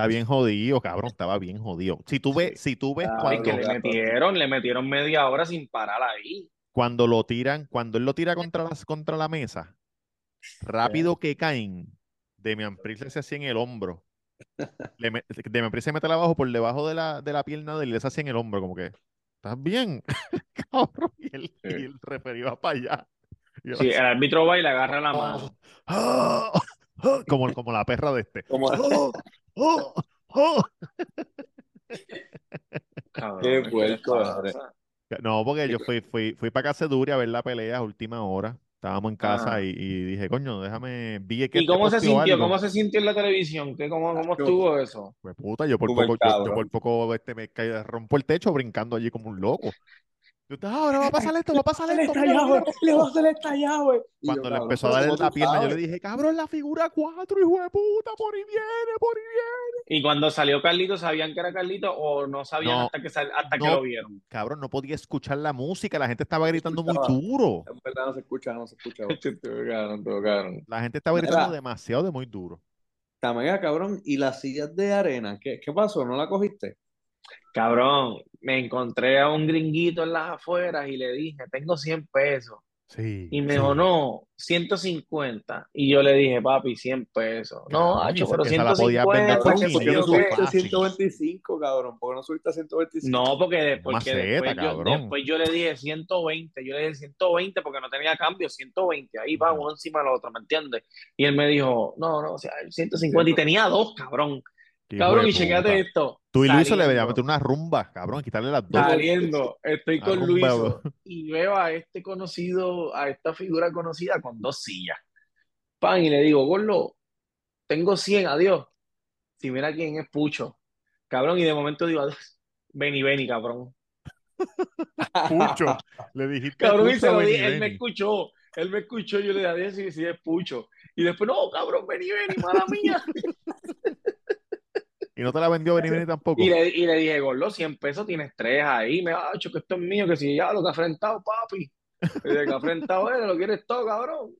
Está bien jodido, cabrón, estaba bien jodido. Si tú ves, si tú ves Ah, cuando, que le metieron, le metieron media hora sin parar ahí. cuando lo tiran, cuando él lo tira contra la, contra la mesa, rápido que caen, Demian Priest le hace así en el hombro. Le me- Demian Priest se mete abajo por debajo de la, de la pierna de él y le hace así en el hombro, como que, ¿estás bien? cabrón, y el, y el referido para allá. Y yo Sí, así, el árbitro va y le agarra la mano. "Ah, ah", como, como la perra de este. como- "Ah, ah, ah". Cabrón, Qué ¿qué les puerco. No, porque yo fui, fui, fui para casa Duri a ver la pelea a última hora. Estábamos en casa Ajá. y, y dije, coño, déjame, vi que ¿Y cómo se sintió? algo. ¿Cómo se sintió en la televisión? ¿Qué, cómo, cómo estuvo eso? Pues puta, yo por poco, yo, por poco este, me caí- rompo el techo brincando allí como un loco. Yo estaba, ahora va a pasar esto, va a pasar esto. mira, mira, mira". le va a hacer. Y yo, Cuando le empezó a dar en ¿cómo la pierna, yo le dije, cabrón, la figura 4, hijo de puta, por ahí viene, por ahí viene. Y cuando salió Carlito, ¿sabían que era Carlito o no sabían No, hasta que sal- hasta que lo vieron? Cabrón, no podía escuchar la música, la gente estaba gritando muy duro. En verdad no se escucha, no se escucha. La gente estaba Mira. gritando demasiado de muy duro. Tamega, cabrón, y las sillas de arena, ¿qué, qué pasó? ¿No la cogiste? Cabrón, me encontré a un gringuito en las afueras y le dije, tengo 100 pesos. Sí. Y me sí. dijo, no, 150. Y yo le dije, papi, 100 pesos. No, Cabrón, hacho, pero esa la podías 150, vender por que Cabrón, sí ¿por qué o no 500 qué. subiste a fácil. 125, cabrón? ¿Por qué no subiste a 125? No, porque, de- porque maceta, después, yo, cabrón. después yo le dije 120. Yo le dije 120 porque no tenía cambio, 120. Ahí va uno encima del otro, ¿me entiendes? Y él me dijo, no, no, o sea, 150. Y tenía dos, cabrón. Cabrón, y chequéate esto. Tú y Luiso le deberían meter una rumba, cabrón, quitarle las dos. Saliendo, estoy con Luiso y veo a este conocido, a esta figura conocida con dos sillas. Pan, y le digo, Gordo, tengo 100, adiós. Si mira quién es Pucho. Cabrón, y de momento digo, adiós. Vení, vení, cabrón. Pucho. Le dijiste Cabrón, y se lo dije, él me escuchó. Él me escuchó, yo le dije, adiós, sí, sí, es Pucho. Y después, no, cabrón, vení, vení, mala mía. Y no te la vendió Benny Benny tampoco. Y le, y le dije, Gordo, 100 pesos tienes tres ahí. Me ha dicho que esto es mío, que si ya lo que ha afrentado, papi. Y de que ha afrentado él, lo quieres todo, cabrón.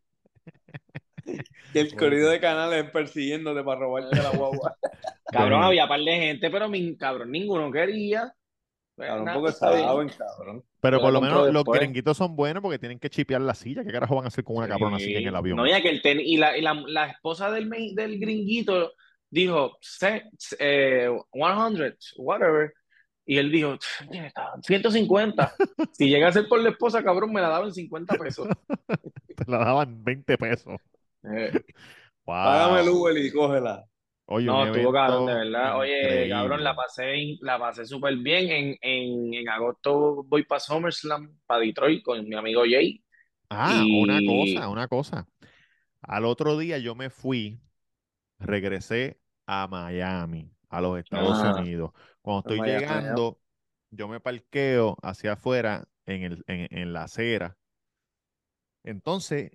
Y el corrido de canales persiguiéndote para robarte la guagua. Cabrón, había par de gente, pero mi, cabrón, ninguno quería. Cabrón, saben, cabrón. Pero Yo por lo menos los gringuitos son buenos porque tienen que chipear la silla. ¿Qué carajo van a hacer con una cabrona así en el avión? No, y, aquel ten- y, la, y la, la esposa del, me- del gringuito dijo, "Se- eh, 100, whatever. Y él dijo, "Mira, está, 150. Si llega a ser por la esposa, cabrón, me la daban 50 pesos. Te la daban 20 pesos. Eh, Wow. Págame el Uber y cógela. Oye, no, estuvo cabrón, de verdad. Oye, increíble. cabrón, la pasé, la pasé súper bien. En, en, en agosto voy para SummerSlam, para Detroit, con mi amigo Jay. Ah, Y- una cosa, una cosa. Al otro día yo me fui, regresé a Miami, a los Estados Ah. Unidos. Cuando estoy Miami, llegando, yo me parqueo hacia afuera en el, en, en la acera. Entonces,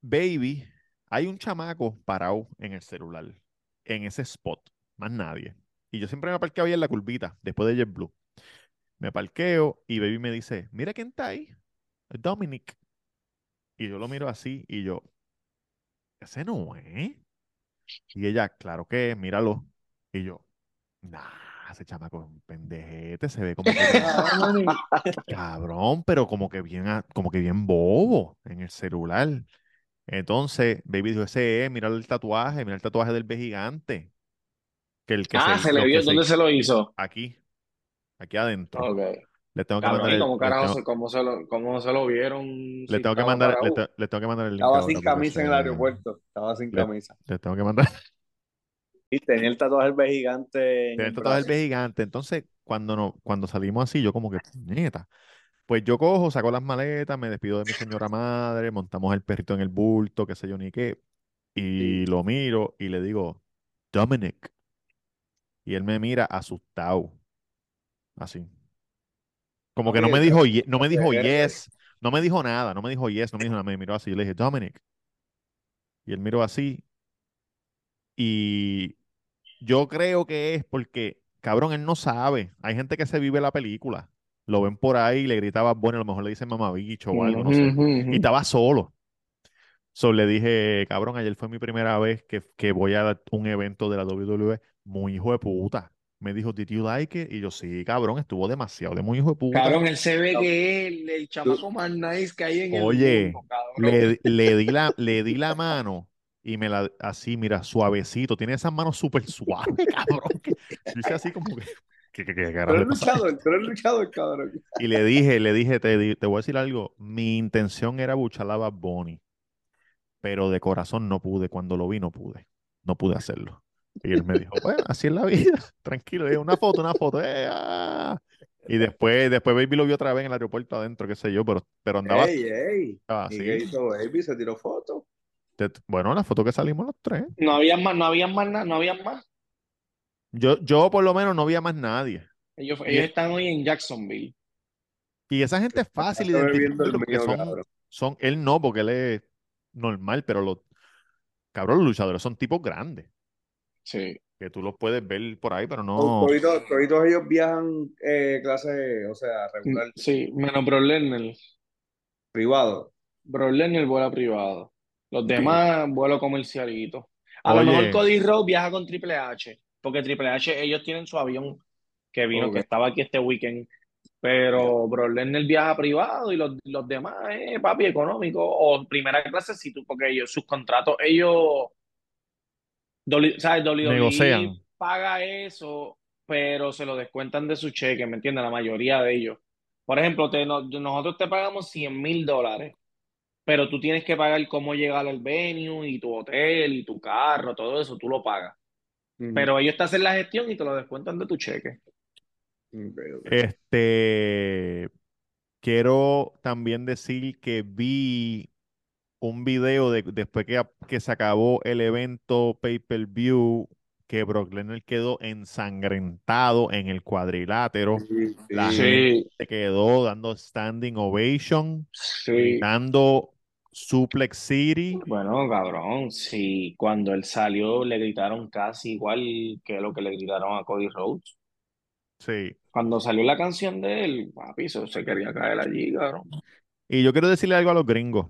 baby, hay un chamaco parado en el celular, en ese spot, más nadie. Y yo siempre me parqueo ahí en la curvita, después de JetBlue. Me parqueo y baby me dice, mira quién está ahí, Dominic. Y yo lo miro así y yo, ese no es. Y ella, claro que es, míralo. Y yo, nah, ese chamaco es un pendejete, se ve como que cabrón, pero como que bien, como que bien bobo en el celular. Entonces, baby dijo, ese es, mira el tatuaje, mira el tatuaje del B gigante. Que el que Ah, se, se le vio, ¿dónde se lo hizo? aquí, aquí adentro. Ok. Le tengo que Cabrón, mandar ¿y el, carajo tengo, se, cómo se lo, cómo se lo vieron? le si tengo que estaba mandar, le, parado? te- le tengo que mandar el link Estaba sin camisa en el aeropuerto. Estaba sin Le- camisa. Le tengo que mandar. Y tenía el tatuaje del B gigante en Tiene el tatuaje del gigante. Entonces, cuando, no, cuando salimos así, yo como que, neta. Pues yo cojo, saco las maletas, me despido de mi señora madre, montamos el perrito en el bulto, qué sé yo ni qué, y lo miro y le digo, Dominic. Y él me mira asustado, así. Como que no me dijo, no me dijo yes, no me dijo nada, no me dijo yes, no me dijo nada, me miró así, yo le dije, Dominic. Y él miró así, y yo creo que es porque, cabrón, él no sabe. Hay gente que se vive la película. Lo ven por ahí, le gritaba, bueno, a lo mejor le dicen mamabicho o algo, no sé. Y estaba solo. So, le dije, cabrón, ayer fue mi primera vez que, que voy a un evento de la WWE. Muy hijo de puta. Me dijo, ¿Did you like it? Y yo, sí, cabrón, estuvo demasiado de muy hijo de puta. Cabrón, él se ve que es el, el chamaco más nice que hay en el mundo, cabrón. le, le di la, le di la mano y me la, así, mira, suavecito. Tiene esas manos súper suaves, cabrón. que yo hice así como que, ¿qué, qué, qué Tú carajo eres le pasa? luchador, tú eres luchador, cabrón. Y le dije, le dije, te, te voy a decir algo. Mi intención era buchar a Bad Bunny, pero de corazón no pude. Cuando lo vi, no pude. No pude hacerlo. Y él me dijo, bueno, así es la vida. Tranquilo, una foto, una foto. eh, ah". Y después, después Baby lo vio otra vez en el aeropuerto adentro, qué sé yo, pero, pero andaba Ey, ey. estaba ¿Y así. qué hizo Baby? Se tiró foto. Bueno, la foto que salimos los tres. No había más, no había más nada, no había más. Yo, yo por lo menos no vi a más nadie. Ellos, están hoy en Jacksonville. Y esa gente es fácil el porque son, son, él no, porque él es normal, pero los, cabrón, los luchadores son tipos grandes. Sí. que tú los puedes ver por ahí, pero no. Toditos, toditos ellos viajan eh, clase, o sea, regular, Sí, menos Bro Lesnar. privado. Bro Lesnar vuela privado. Los demás vuelo comercialito. A Oye. lo mejor Cody Rhodes viaja con Triple H, porque Triple H, ellos tienen su avión que vino, que estaba aquí este weekend. Pero Bro Lesnar viaja privado y los, los demás, eh, papi, económico o primera clase, si tú, porque ellos, sus contratos, ellos, Doli- ¿sabes? Negocian. paga eso, pero se lo descuentan de su cheque, ¿me entiendes? La mayoría de ellos. Por ejemplo, te- no- nosotros te pagamos 100 mil dólares, pero tú tienes que pagar cómo llegar al venue y tu hotel y tu carro, todo eso, tú lo pagas. Pero ellos te hacen la gestión y te lo descuentan de tu cheque. Este. Quiero también decir que vi un video de, después que, que se acabó el evento pay-per-view, que Brock Lesnar quedó ensangrentado en el cuadrilátero. Sí, La sí. gente se quedó dando standing ovation, sí. gritando Suplex City. Bueno, cabrón, sí, cuando él salió le gritaron casi igual que lo que le gritaron a Cody Rhodes. Sí. Cuando salió la canción de él, papi, se quería caer allí, cabrón. Y yo quiero decirle algo a los gringos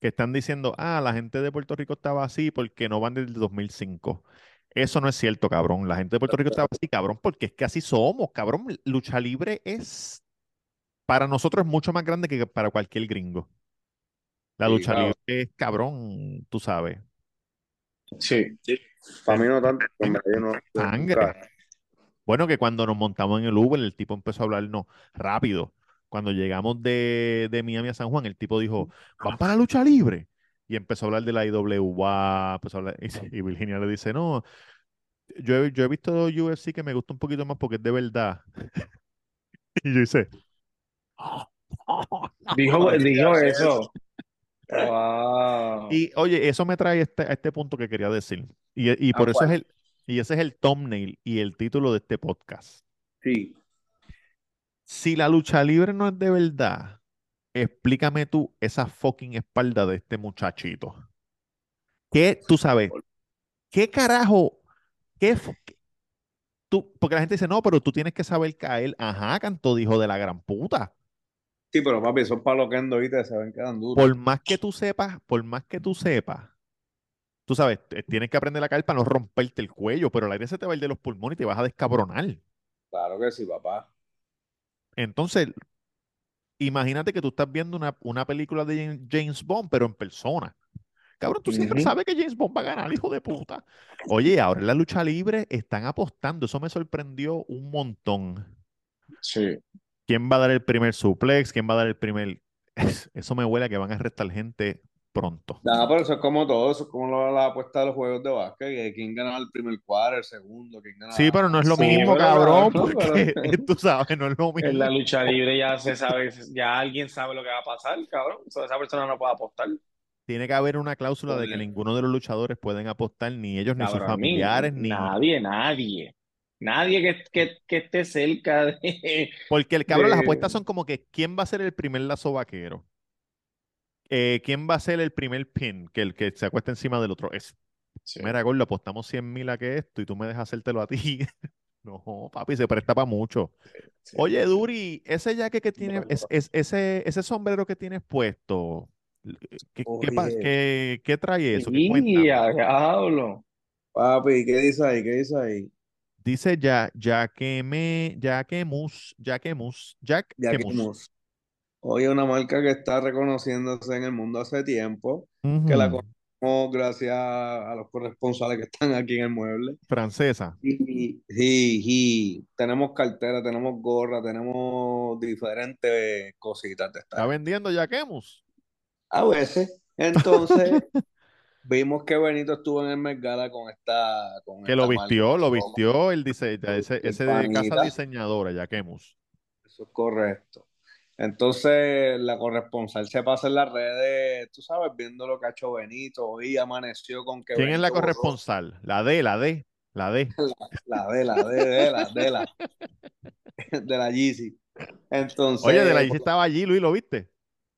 que están diciendo, ah, la gente de Puerto Rico estaba así porque no van desde el 2005. Eso no es cierto, cabrón. La gente de Puerto Rico estaba así, cabrón, porque es que así somos, cabrón. Lucha libre es, para nosotros es mucho más grande que para cualquier gringo. La Sí, lucha claro. libre es, cabrón, tú sabes. Sí, Para mí no tanto, no. Sangre. Bueno, que cuando nos montamos en el Uber, el tipo empezó a hablarnos rápido. Cuando llegamos de, de Miami a San Juan, el tipo dijo, ¿van para la lucha libre? Y empezó a hablar de la IWA, empezó a hablar- y, y Virginia le dice, no, yo he, yo he visto UFC que me gusta un poquito más porque es de verdad. Y yo hice, dijo, Ay, dijo hace eso. Wow. Y oye, eso me trae este, a este punto que quería decir. Y, y por ¿A eso es el, y ese es el thumbnail y el título de este podcast. Sí. Si la lucha libre no es de verdad, explícame tú esa fucking espalda de este muchachito. ¿Qué, tú sabes, qué carajo, qué, tú, porque la gente dice, no, pero tú tienes que saber caer. Ajá, canto dijo de la gran puta. Sí, pero papi, esos palos que ando ahorita se ven quedan duros. Por más que tú sepas, por más que tú sepas, tú sabes, tienes que aprender a caer para no romperte el cuello, pero el aire se te va a ir de los pulmones y te vas a descabronar. Claro que sí, papá. Entonces, imagínate que tú estás viendo una, una película de James- Bond, pero en persona. Cabrón, tú siempre sabes que James Bond va a ganar, hijo de puta. Oye, ahora en la lucha libre están apostando. Eso me sorprendió un montón. Sí. ¿Quién va a dar el primer suplex? ¿Quién va a dar el primer...? Eso me huele a que van a arrestar gente pronto. No, pero eso es como todo, eso es como la, la apuesta de los juegos de básquet, que quién gana el primer cuadro, el segundo, quién gana... Sí, pero no es lo Sí, mismo, cabrón, claro, porque pero- tú sabes, no es lo En la mismo. lucha libre ya se sabe, ya alguien sabe lo que va a pasar, cabrón. O sea, esa persona no puede apostar. Tiene que haber una cláusula de que ninguno de los luchadores pueden apostar, ni ellos, ni sus Cabrón, familiares, ni... nadie, nadie. Nadie que, que, que esté cerca de... Porque el cabrón, las apuestas son como que quién va a ser el primer lazo vaquero. Eh, ¿quién va a ser el primer pin? Que el que se acuesta encima del otro. Es, Sí. mira, Gordo, apostamos 100 mil a que esto y tú me dejas hacértelo a ti. No, papi, se presta para mucho. Sí. Oye, Duri, ese jaque que Bueno. es, es- ese, ese sombrero que tienes puesto, ¿qué, qué, qué- qué trae eso? Diablo. Papi, ¿qué dice ahí? ¿Qué dice ahí? Dice ya, ya que me, ya que mus, ya que mus, Jack Ya que que mus. Hemos- Oye, una marca que está reconociéndose en el mundo hace tiempo, que la conocemos gracias a los corresponsales que están aquí en el mueble. Francesa. Y- y tenemos cartera, tenemos gorra, tenemos diferentes cositas de ¿Está vendiendo ya que mus? A veces, entonces, vimos que Benito estuvo en el Met Gala con esta, con Que esta lo marca. vistió, lo vistió el dise- ese, ese de casa diseñadora, ya que mus. Eso es correcto. Entonces, la corresponsal se pasa en las redes, tú sabes, viendo lo que ha hecho Benito. Hoy amaneció con que ¿Quién es la borró corresponsal? La D, la D, la D. la de la de, de la de la de la Yeezy. Entonces, Oye, de la pues, Yeezy estaba allí, Luis, ¿lo viste?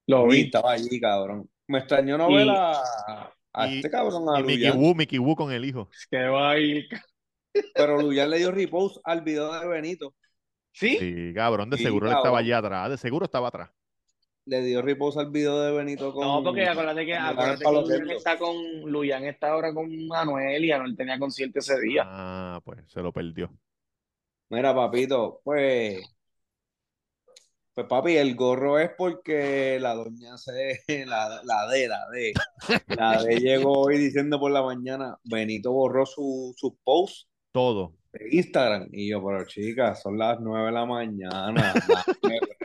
Lo vi. estaba allí, cabrón. Me extrañó no ver a, a y- este cabrón, a Y Mickey. Wu, Mickey Wu con el hijo. Que va a ir. Pero Luyan le dio repost al video de Benito. ¿Sí? Sí, cabrón, de Sí, seguro él estaba allí atrás, de seguro estaba atrás. Le dio repost al video de Benito con. No, porque acuérdate que, acuérdate que Luyan está con Luyan está ahora con Anuel y Anuel tenía concierto ese día. Ah, pues se lo perdió. Mira, papito, pues. Pues papi, el gorro es porque la doña se, la, la D, la D, la D llegó hoy diciendo por la mañana, Benito borró su, sus posts Todo. Instagram. Y yo, pero chicas, son las nueve de la mañana.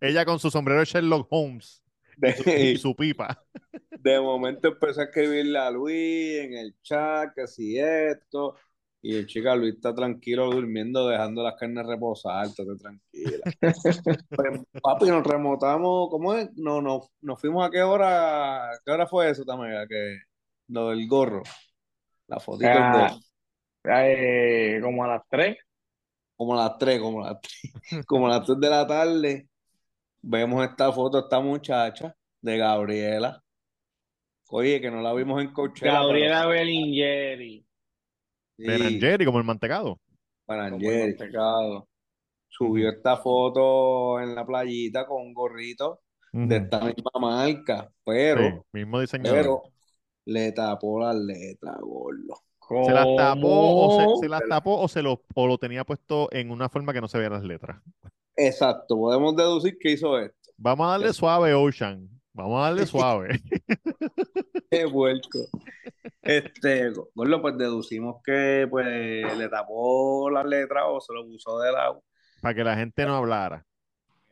Ella con su sombrero de Sherlock Holmes y su, y De, su pipa. de momento empecé a escribirle a Luis en el chat que si esto. Y el chica Luis está tranquilo durmiendo, dejando las carnes reposar, estate tranquila. Pues, papi, nos remotamos, ¿cómo es? No, no, nos fuimos a qué hora, ¿qué hora fue eso también? Que lo del gorro, la fotito del Ah, gorro, eh, como a las 3. como a las 3, como a las 3, como a las 3 de la tarde, vemos esta foto, esta muchacha de Gabriela. Oye, que no la vimos en Coachella, pero Gabriela Bellingeri. De sí, Nangeri, como el mantecado. el pecado. Subió esta foto en la playita con un gorrito de esta misma marca, Sí, pero, mismo diseñador. pero le tapó las letras, gordo. ¿Se las tapó o se, se las tapó o se lo, o lo tenía puesto en una forma que no se vean las letras? Exacto, podemos deducir que hizo esto. Vamos a darle suave, Ocean. Vamos a darle suave. Qué vuelco. Este, gordo, pues deducimos que pues le tapó las letras o se lo puso de lado. Para que la gente no hablara.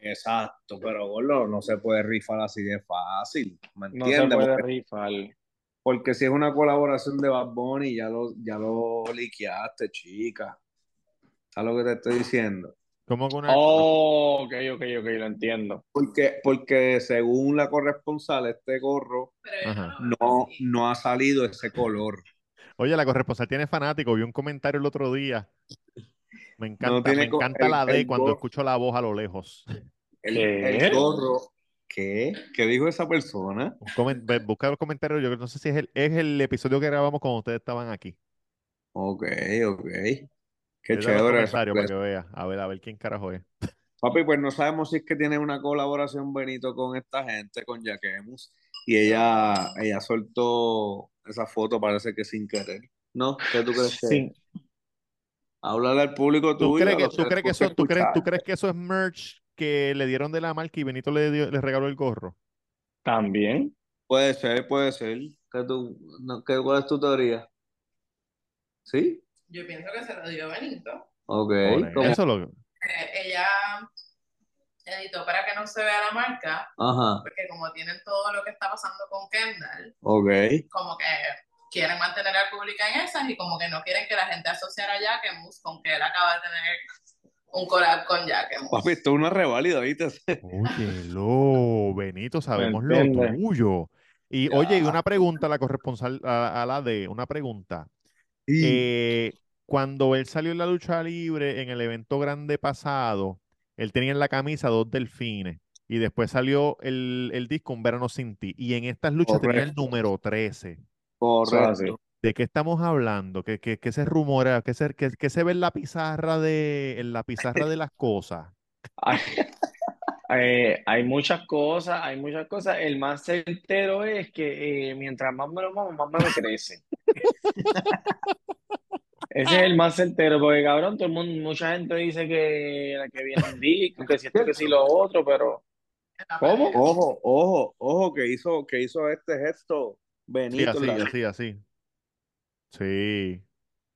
Exacto, pero gordo, no se puede rifar así de fácil, ¿me No se entiendes? puede Porque, rifar. Porque si es una colaboración de Bad Bunny, ya lo, ya lo liqueaste, chica. ¿Sabes lo que te estoy diciendo? Como que una. Oh, ok, ok, ok, lo entiendo. Porque, porque según la corresponsal, este gorro Ajá. no, no ha salido ese color. Oye, la corresponsal tiene fanático. Vi un comentario el otro día. Me encanta, No me encanta la D cuando escucho la voz a lo lejos. El gorro. ¿Qué? ¿Qué dijo esa persona? Busca los comentarios. Yo no sé si es el, es el episodio que grabamos cuando ustedes estaban aquí. Ok, ok. Qué chévere para que vea. A ver, a ver quién carajo es. Papi, pues no sabemos si es que tiene una colaboración Benito con esta gente, con Jaquemus, y ella, ella soltó esa foto, parece que sin querer. ¿No? ¿Qué tú crees que es? Sí. Háblale al público ¿Tú tuyo, crees que, tú que crees que les eso, gusta tú crees, tú escuchar. crees que eso es merch que le dieron de la marca y Benito le, dio- le regaló el gorro? También. Puede ser, puede ser. ¿Qué tú, no, qué, ¿Cuál es tu teoría? ¿Sí? Yo pienso que se lo dio Benito. Ok. Eso lo. Eh, ella, editó para que no se vea la marca, Ajá, porque como tienen todo lo que está pasando con Kendall, ok. como que quieren mantener al público en esas y como que no quieren que la gente asociara a Jacquemus con que él acaba de tener un collab con Jacquemus. Papi, esto es una reválida, ¿viste? Oye, lo, Benito, sabemos lo tuyo. Y oye, y una pregunta, la corresponsal a, a la de, una pregunta. Eh, cuando él salió en la lucha libre en el evento grande pasado, él tenía en la camisa dos delfines. Y después salió el, el disco Un Verano Sin Ti. Y en estas luchas tenía el número 13. Eso es Correcto. ¿De qué estamos hablando? ¿Qué, qué, qué se rumora? ¿Qué se, qué- qué se ve en la pizarra de, en la pizarra de las cosas? Hay, eh, hay muchas cosas, hay muchas cosas. El más certero es que eh, mientras más me lo mamo, más me lo crece. Ese es el más certero, porque cabrón, todo el mundo, mucha gente dice que, que viene un disco, que si esto, que si lo otro, pero ¿cómo? Ojo, ojo, ojo, que hizo, que hizo este gesto Sí, Benito en así, la así, así. Sí.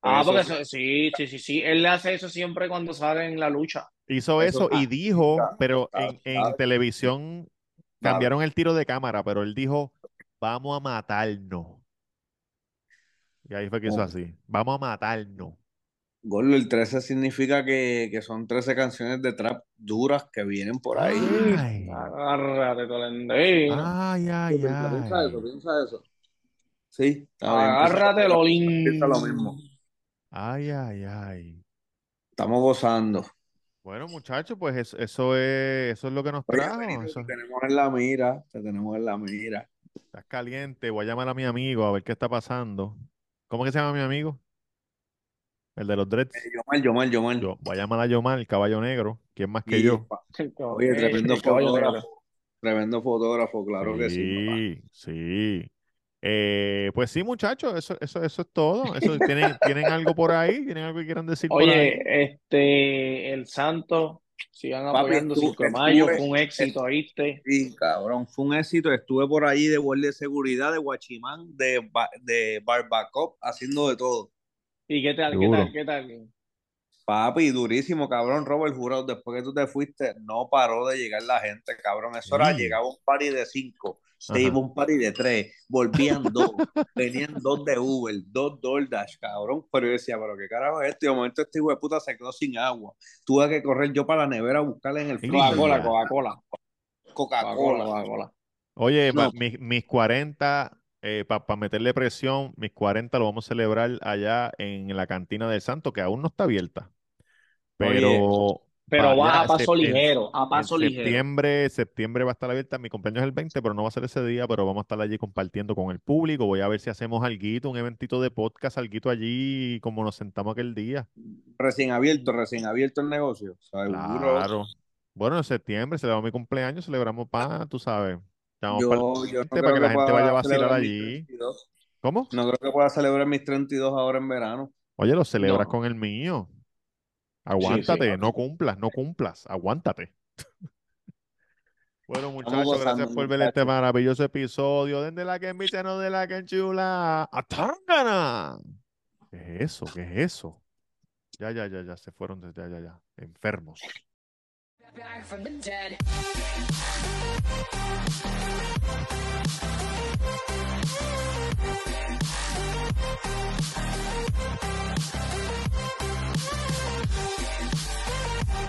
Ah, Eso porque sí. eso- sí, sí, sí, sí. Él hace eso siempre cuando sale en la lucha. Hizo Eso eso y dijo, pero en, televisión cambiaron el tiro de cámara, pero él dijo, vamos a matarnos. Y ahí fue que hizo Oh. así, vamos a matarnos. Gordo, el 13 significa que, que son 13 canciones de trap duras que vienen por ahí. Ay, Agárrate, Tolentino. ay, ay, Piensa, piensa ay. eso, piensa eso. Sí, bien. Agárrate, Lolín. piensa lo mismo. Ay, ay, ay. Estamos gozando. Bueno, muchachos, pues eso, eso es, eso es lo que nos trajo. Eso, te tenemos en la mira, te tenemos en la mira. estás caliente. Voy a llamar a mi amigo a ver qué está pasando. ¿Cómo que se llama mi amigo? El de los dreads. Eh, Yomar, Yomar, Yomar. Yo, voy a llamar a Yomar, el caballo negro. ¿Quién más que Y, yo? Oye, Eh, tremendo fotógrafo. Tremendo fotógrafo, claro que sí, papá. Sí, sí. Eh, pues sí, muchachos, eso, eso, eso es todo. Eso, ¿tienen, ¿tienen algo por ahí? ¿Tienen algo que quieran decir por ahí? Oye, este, el Santo, sigan Papi, apoyando estuve- 5 de mayo, estuve- fue un éxito, ¿viste? Sí, cabrón, fue un éxito. Estuve por ahí de guardia de seguridad, de guachimán, de, de barbacop, haciendo de todo. ¿Y qué tal, qué tal, qué tal? Papi, durísimo, cabrón. Robert Jurado, después que tú te fuiste, no paró de llegar la gente, cabrón. Eso era, llegaba un party de cinco, se Ajá. iba un party de tres, volvían dos, venían dos de Uber, dos DoorDash, cabrón. Pero yo decía, pero qué carajo es esto. Y de momento este hijo de puta se quedó sin agua. Tuve que correr yo para la nevera a buscarle en el freezer Coca-Cola. Coca-Cola, Coca-Cola, Coca-Cola. Oye, No. mis, mis 40, para meterle presión, mis 40 lo vamos a celebrar allá en la cantina del Santo, que aún no está abierta. Pero, Pero va a paso ligero, a En paso ligero. septiembre, septiembre va a estar abierta. Mi cumpleaños es el 20, pero no va a ser ese día, pero vamos a estar allí compartiendo con el público. Voy a ver si hacemos alguito, un eventito de podcast, alguito allí, como nos sentamos aquel día. Recién abierto, recién abierto el negocio. Seguro. Claro. Bueno, en septiembre celebramos mi cumpleaños, celebramos pa, tú sabes. Llamamos pa'l Yo, yo no 20 para creo que la que gente vaya a pueda vacilar celebrar mis allí. 32. ¿Cómo? No creo que pueda celebrar mis 32 ahora en verano. Oye, lo celebras No. con el mío. Aguántate, no cumplas, no cumplas, aguántate. bueno, muchachos, gracias por ver muchacho. este maravilloso episodio. Desde la que invita, no de la que enchula. ¡Atángana! ¿Qué es eso? ¿Qué es eso? Ya, ya, ya, ya, se fueron desde ya, ya, ya. Enfermos.